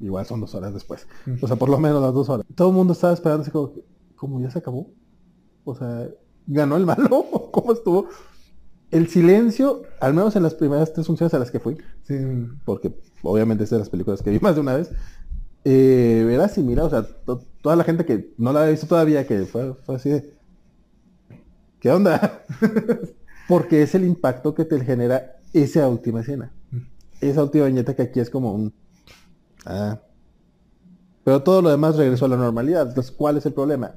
Igual son dos horas después. O sea, por lo menos las dos horas. Todo el mundo estaba esperando así como, ¿cómo ya se acabó? O sea, ¿ganó el malo? ¿Cómo estuvo? el silencio, al menos en las primeras tres funciones a las que fui, porque obviamente es de las películas que vi más de una vez, eh, era similar, o sea, toda la gente que no la había visto todavía, que fue, así de, ¿qué onda? porque es el impacto que te genera esa última escena. Esa última viñeta que aquí es como un... Ah. Pero todo lo demás regresó a la normalidad. Entonces, ¿cuál es el problema?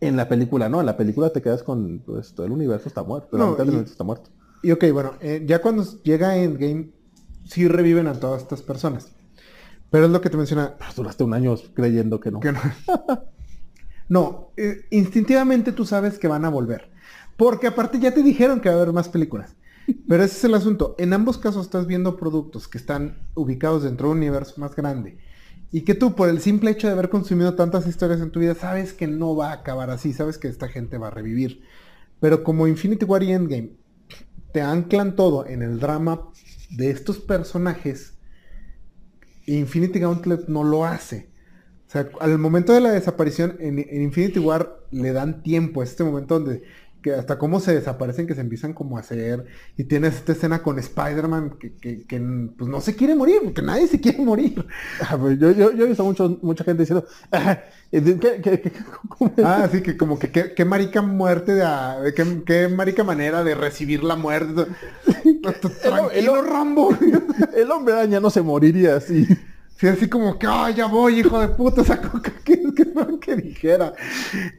En la película no, en la película te quedas con pues, todo el universo está muerto, no, está muerto. Y ok, bueno, eh, ya cuando llega Endgame, sí reviven a todas estas personas. Pero es lo que te menciona. Pero duraste un año creyendo que no. Que no. no, eh, instintivamente tú sabes que van a volver. Porque aparte ya te dijeron que va a haber más películas. Pero ese es el asunto. En ambos casos estás viendo productos que están ubicados dentro de un universo más grande. Y que tú, por el simple hecho de haber consumido tantas historias en tu vida, sabes que no va a acabar así, sabes que esta gente va a revivir. Pero como Infinity War y Endgame te anclan todo en el drama de estos personajes, Infinity Gauntlet no lo hace. O sea, al momento de la desaparición en, Infinity War le dan tiempo, este momento donde que hasta cómo se desaparecen, que se empiezan como a hacer, y tienes esta escena con Spider-Man que, que, que, pues no se quiere morir, porque nadie se quiere morir. Ah, pues, yo, yo, yo, he visto mucho, mucha gente diciendo, ah, ¿qué, ah, sí, que como que qué marica muerte, de, qué, qué, marica manera de recibir la muerte. Tranquilo, el, el, Rambo. El hombre daña no se moriría así. Sí, así como que, ay, ya voy, hijo de puta, sacó que, que, que dijera.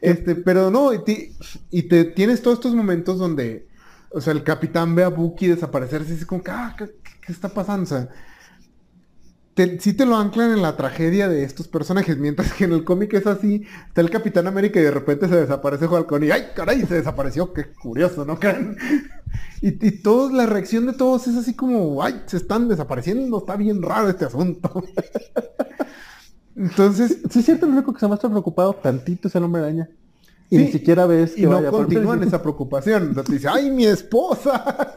Este, pero no, y te, y te tienes todos estos momentos donde, o sea, el capitán ve a Bucky desaparecerse y dice como que, ah, ¿qué, qué está pasando? O sea, te, sí te lo anclan en la tragedia de estos personajes, mientras que en el cómic es así, está el Capitán América y de repente se desaparece Falcón y ¡ay, caray! Se desapareció, qué curioso, ¿no creen? Y, y todos, la reacción de todos es así como, ¡ay! Se están desapareciendo, está bien raro este asunto. Entonces... Sí es cierto, lo único que se muestra preocupado tantito es el hombre araña. Y ni siquiera ves que y no continúan esa preocupación. Entonces dice, ¡ay, mi esposa!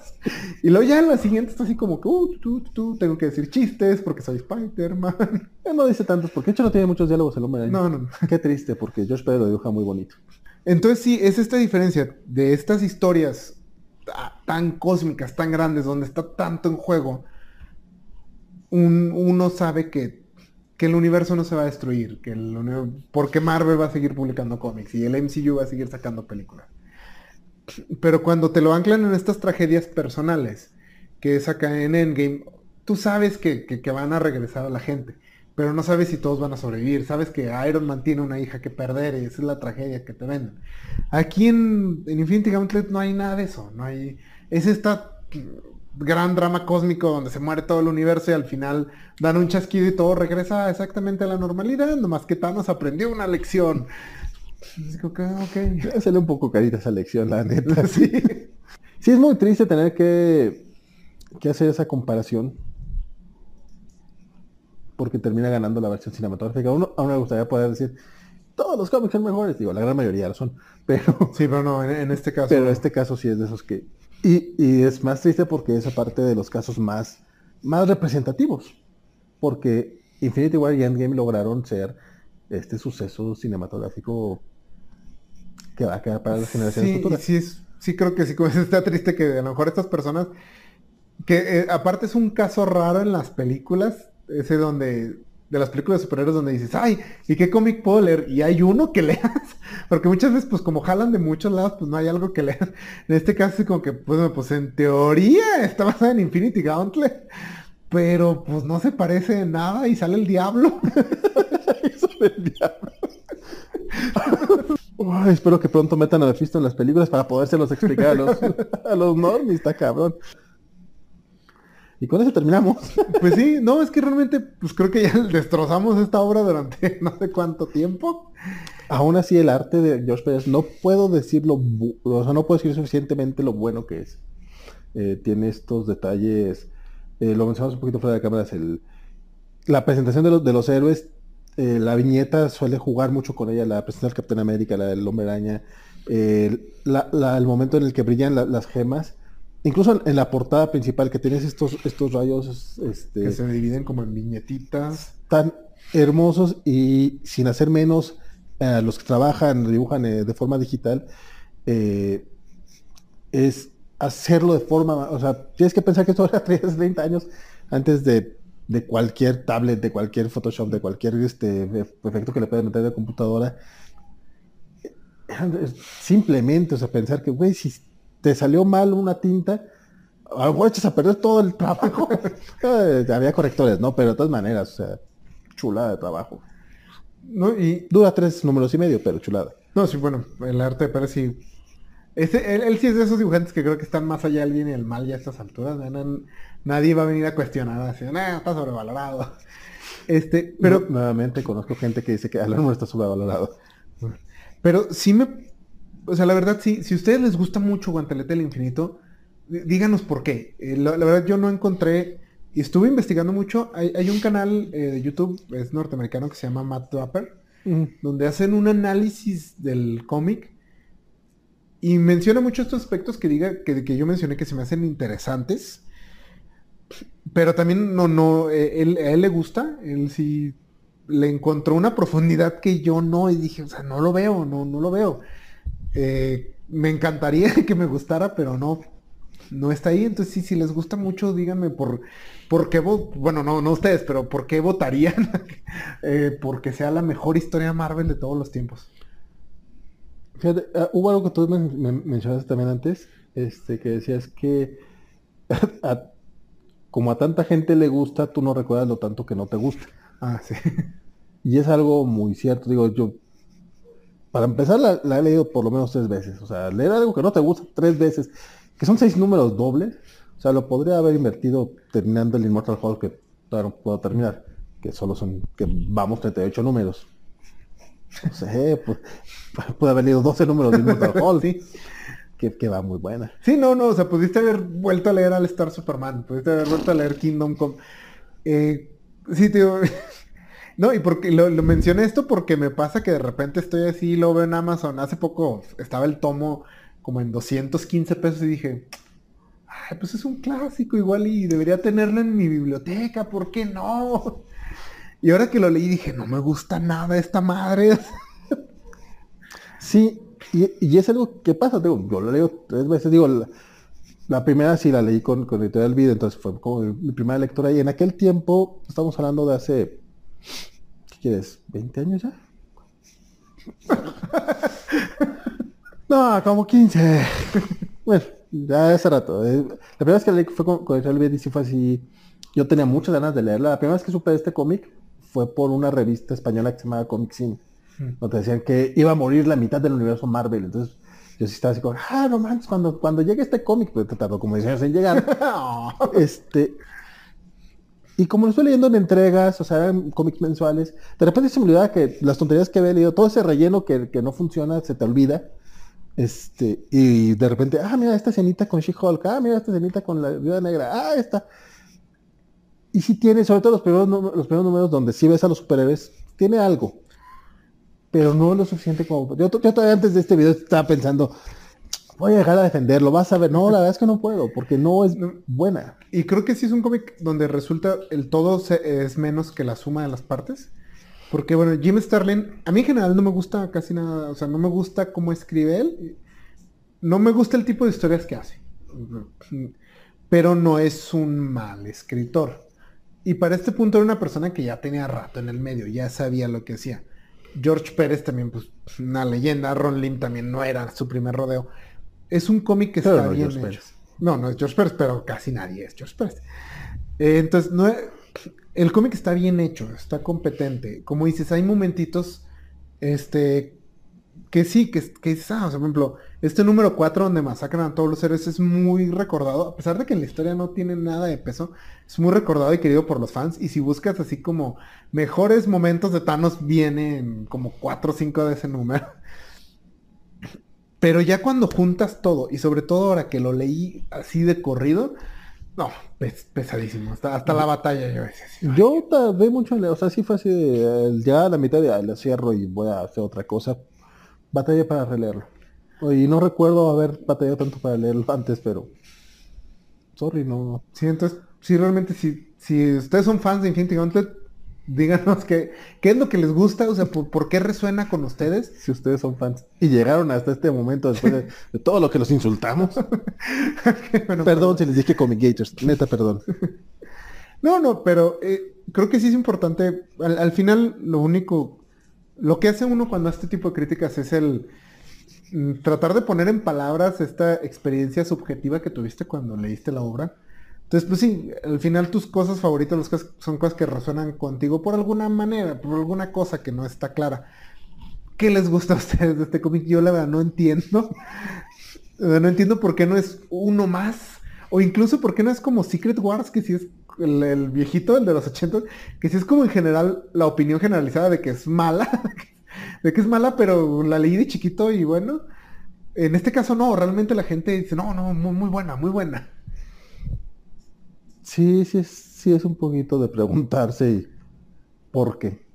y luego ya en la siguiente está así como que, uh, tú, tú, tengo que decir chistes porque soy Spider-Man. no dice tantos, porque de hecho no tiene muchos diálogos el hombre. No, no, Qué triste, porque Josh Pedro lo dibuja muy bonito. Entonces sí, es esta diferencia de estas historias tan cósmicas, tan grandes, donde está tanto en juego. Un, uno sabe que que el universo no se va a destruir, que el porque Marvel va a seguir publicando cómics y el MCU va a seguir sacando películas. Pero cuando te lo anclan en estas tragedias personales, que es acá en Endgame, tú sabes que, van a regresar a la gente, pero no sabes si todos van a sobrevivir. Sabes que Iron Man tiene una hija que perder y esa es la tragedia que te venden. Aquí en, en Infinity Gauntlet no hay nada de eso, no hay... Es esta gran drama cósmico donde se muere todo el universo y al final dan un chasquido y todo regresa exactamente a la normalidad, nomás que Thanos aprendió una lección. Okay, Se le un poco carita esa lección, la neta. sí. sí, es muy triste tener que, que hacer esa comparación. Porque termina ganando la versión cinematográfica. A uno, a uno me gustaría poder decir, todos los cómics son mejores. Digo, la gran mayoría lo son. Pero. Sí, pero no, en, este caso. Pero en este caso sí es de esos que y, es más triste porque es aparte de los casos más, más representativos. Porque Infinity War y Endgame lograron ser este suceso cinematográfico que va a quedar para las generaciones futuras. Sí, sí, creo que sí, como está triste que a lo mejor estas personas, que eh, aparte es un caso raro en las películas, ese donde de las películas de superhéroes donde dices, ay, ¿y qué cómic puedo leer? Y hay uno que leas. Porque muchas veces, pues como jalan de muchos lados, pues no hay algo que leer. En este caso es como que, pues, pues en teoría está basada en Infinity Gauntlet. Pero pues no se parece en nada y sale el diablo. sale el diablo. espero que pronto metan a Mephisto en las películas para podérselos explicar a los, a los normies, está cabrón. Y con eso terminamos. Pues sí, no, es que realmente, pues creo que ya destrozamos esta obra durante no sé cuánto tiempo. Aún así, el arte de George Pérez, no puedo decirlo, o sea, no puedo decir suficientemente lo bueno que es. Eh, tiene estos detalles, eh, lo mencionamos un poquito fuera de cámaras, el, la presentación de los, de los héroes, eh, la viñeta suele jugar mucho con ella, la presentación del Capitán América, la del Hombre Araña, el momento en el que brillan las gemas Incluso en la portada principal que tienes estos, estos rayos este, que se dividen como en viñetitas. Tan hermosos y sin hacer menos a los que trabajan, dibujan eh, de forma digital, eh, es hacerlo de forma, o sea, tienes que pensar que esto era 30 años antes de, de, cualquier tablet, de cualquier Photoshop, de cualquier este, efecto que le puedan meter de computadora. Simplemente, o sea, pensar que, güey, si te salió mal una tinta, a lo mejor echas a perder todo el trabajo. Eh, había correctores, ¿no? Pero de todas maneras, o sea, chulada de trabajo. No, y dura tres números y medio, pero chulada. No, sí, bueno, el arte de Pérez sí. Él, sí es de esos dibujantes que creo que están más allá del bien y el mal ya a estas alturas. nadie va a venir a cuestionar así, nah, está sobrevalorado. Este, pero. nuevamente conozco gente que dice que Alan no está sobrevalorado. Pero sí me o sea, la verdad, sí, si a ustedes les gusta mucho Guantelete del Infinito, díganos por qué. Eh, la, verdad, yo no encontré, y estuve investigando mucho, hay, un canal eh, de YouTube, es norteamericano, que se llama Matt Dapper, donde hacen un análisis del cómic y menciona mucho estos aspectos que diga que, que yo mencioné que se me hacen interesantes. Pero también no, no, eh, él, a él le gusta, él sí le encontró una profundidad que yo no, y dije, o sea, no lo veo, no, no lo veo. Eh, me encantaría que me gustara, pero no, no está ahí. Entonces, sí, si les gusta mucho, díganme por, por qué, bueno, no, no ustedes, pero por qué votarían eh, porque sea la mejor historia Marvel de todos los tiempos. Fíjate, ah, hubo algo que tú me, mencionaste también antes, este, que decías que como a tanta gente le gusta, tú no recuerdas lo tanto que no te gusta. Ah, sí. Y es algo muy cierto. Digo, yo, para empezar, la, he leído por lo menos tres veces. O sea, leer algo que no te gusta tres veces, que son seis números dobles. O sea, lo podría haber invertido terminando el Immortal Hulk que todavía no puedo terminar. Que solo son, que vamos 38 números. No sé, pues, puede haber leído 12 números de Immortal Hulk. sí. Que, va muy buena. Sí, no, no, o sea, pudiste haber vuelto a leer al Star Superman, pudiste haber vuelto a leer Kingdom Come. Eh, sí, tío, no, y porque lo, mencioné esto porque me pasa que de repente estoy así, lo veo en Amazon. Hace poco estaba el tomo como en 215 pesos y dije, ay, pues es un clásico igual y debería tenerlo en mi biblioteca, ¿por qué no? Y ahora que lo leí dije, no me gusta nada esta madre. Sí, y, es algo que pasa, digo, yo lo leo tres veces, digo, la, primera sí la leí con, con Editorial Vida, entonces fue como mi primera lectura y en aquel tiempo, estamos hablando de hace quieres? ¿20 años ya? no, como 15. bueno, ya hace rato. Eh, la primera vez que leí fue con, con el sí fue así. Yo tenía muchas ganas de leerla. La primera vez que supe de este cómic fue por una revista española que se llamaba Comic Scene. Mm. Donde decían que iba a morir la mitad del universo Marvel. Entonces yo sí estaba así como, ah, no manches, cuando, cuando llegue este cómic, pues tardó como 10 años en llegar. este, y como lo estoy leyendo en entregas, o sea, en cómics mensuales, de repente se me olvidaba que las tonterías que había leído, todo ese relleno que, no funciona, se te olvida. Este, y de repente, ah, mira esta escenita con She-Hulk, ah, mira esta escenita con la Viuda Negra, ah, esta. Y si tiene, sobre todo los primeros, los primeros números donde sí ves a los superhéroes, tiene algo. Pero no lo suficiente como. Yo, yo todavía antes de este video estaba pensando, voy a dejar a defenderlo, vas a ver. No, la verdad es que no puedo, porque no es buena. Y creo que sí es un cómic donde resulta el todo es menos que la suma de las partes. Porque bueno, Jim Starlin, a mí en general no me gusta casi nada, o sea, no me gusta cómo escribe él. No me gusta el tipo de historias que hace. Pero no es un mal escritor. Y para este punto era una persona que ya tenía rato en el medio, ya sabía lo que hacía. George Pérez también, pues, una leyenda. Ron Lim también no era su primer rodeo es un cómic que está bien hecho. No, no es George Pérez, pero casi nadie es George Pérez. Eh, entonces, no, el cómic está bien hecho, está competente. Como dices, hay momentitos este, que sí, que, que ah, por ejemplo, este número 4 donde masacran a todos los héroes es muy recordado, a pesar de que en la historia no tiene nada de peso, es muy recordado y querido por los fans. Y si buscas así como mejores momentos de Thanos, vienen como 4 o 5 de ese número. Pero ya cuando juntas todo, y sobre todo ahora que lo leí así de corrido, no, pesadísimo. Hasta, hasta la batalla yo decía. yo tardé mucho en leer, o sea, sí fue así, ya a la mitad de le cierro y voy a hacer otra cosa. Batalla para releerlo. Y no recuerdo haber batallado tanto para leerlo antes, pero... Sorry, no. Sí, entonces, sí, realmente, si, si ustedes son fans de Infinity Gauntlet, Díganos qué, qué es lo que les gusta, o sea, por, qué resuena con ustedes. Si ustedes son fans y llegaron hasta este momento después de, todo lo que los insultamos. perdón si les dije Comic Gators, neta, perdón. no, no, pero eh, creo que sí es importante. Al, final, lo único, lo que hace uno cuando hace este tipo de críticas es el mm, tratar de poner en palabras esta experiencia subjetiva que tuviste cuando leíste la obra entonces, pues sí, al final tus cosas favoritas son cosas que resuenan contigo por alguna manera, por alguna cosa que no está clara. ¿Qué les gusta a ustedes de este cómic? Yo la verdad no entiendo. no entiendo por qué no es uno más. O incluso por qué no es como Secret Wars, que si es el, viejito, el de los 80, que si es como en general la opinión generalizada de que es mala. de que es mala, pero la leí de chiquito y bueno. En este caso no, realmente la gente dice, no, no, muy, muy buena, muy buena. Sí, sí es, sí es un poquito de preguntarse por qué.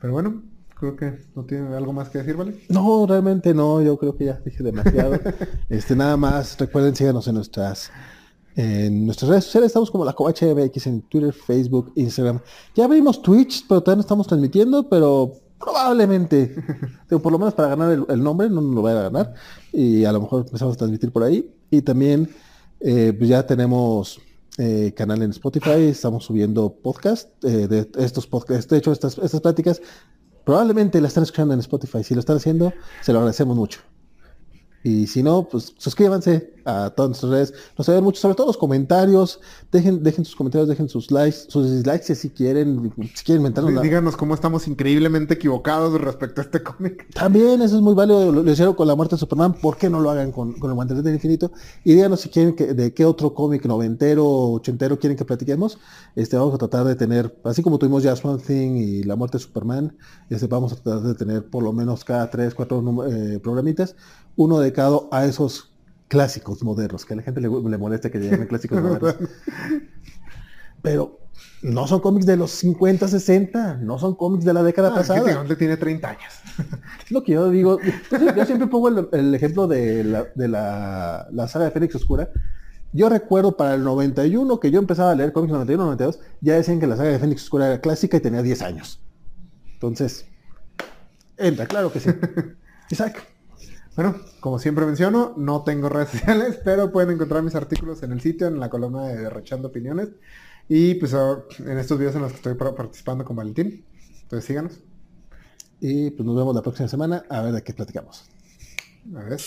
Pero bueno, creo que no tiene algo más que decir, ¿vale? No, realmente no, yo creo que ya dije demasiado. este, nada más, recuerden, síganos en nuestras En nuestras redes sociales estamos como la Covacha MX en Twitter, Facebook, Instagram. Ya abrimos Twitch, pero todavía no estamos transmitiendo, pero probablemente, digo, por lo menos para ganar el, el nombre, no nos lo vaya a ganar. Y a lo mejor empezamos a transmitir por ahí. Y también eh, pues ya tenemos eh, canal en Spotify, estamos subiendo podcast eh, de estos podcasts. De hecho, estas, estas pláticas probablemente las están escuchando en Spotify. Si lo están haciendo, se lo agradecemos mucho. Y si no, pues suscríbanse a todas nuestras redes. Nos ayudan mucho, sobre todo los comentarios. Dejen, dejen sus comentarios, dejen sus likes, sus dislikes si quieren, si quieren inventarnos la- Díganos cómo estamos increíblemente equivocados respecto a este cómic. También eso es muy válido, lo, lo hicieron con la muerte de Superman, ¿por qué no lo hagan con, con el guantelete del infinito? Y díganos si quieren que, de qué otro cómic noventero ochentero quieren que platiquemos. Este, vamos a tratar de tener, así como tuvimos ya Swamp Thing y la muerte de Superman, este, vamos a tratar de tener por lo menos cada tres, cuatro eh, programitas, uno dedicado a esos clásicos modernos, que a la gente le, le molesta que llamen clásicos modernos. Pero no son cómics de los 50, 60, no son cómics de la década Ah, pasada. Gauntlet tiene 30 años. Lo que yo digo. Yo, yo siempre pongo el, el ejemplo de, la, de la, la saga de Fénix Oscura. Yo recuerdo para el 91 que yo empezaba a leer cómics 91, 92, ya decían que la saga de Fénix Oscura era clásica y tenía 10 años. Entonces, entra, claro que sí. Isaac. Bueno, como siempre menciono, no tengo redes sociales, pero pueden encontrar mis artículos en el sitio, en la columna de Derrochando Opiniones. Y pues ahora, en estos videos en los que estoy par- participando con Valentín. Entonces síganos. Y pues nos vemos la próxima semana a ver de qué platicamos. A ver.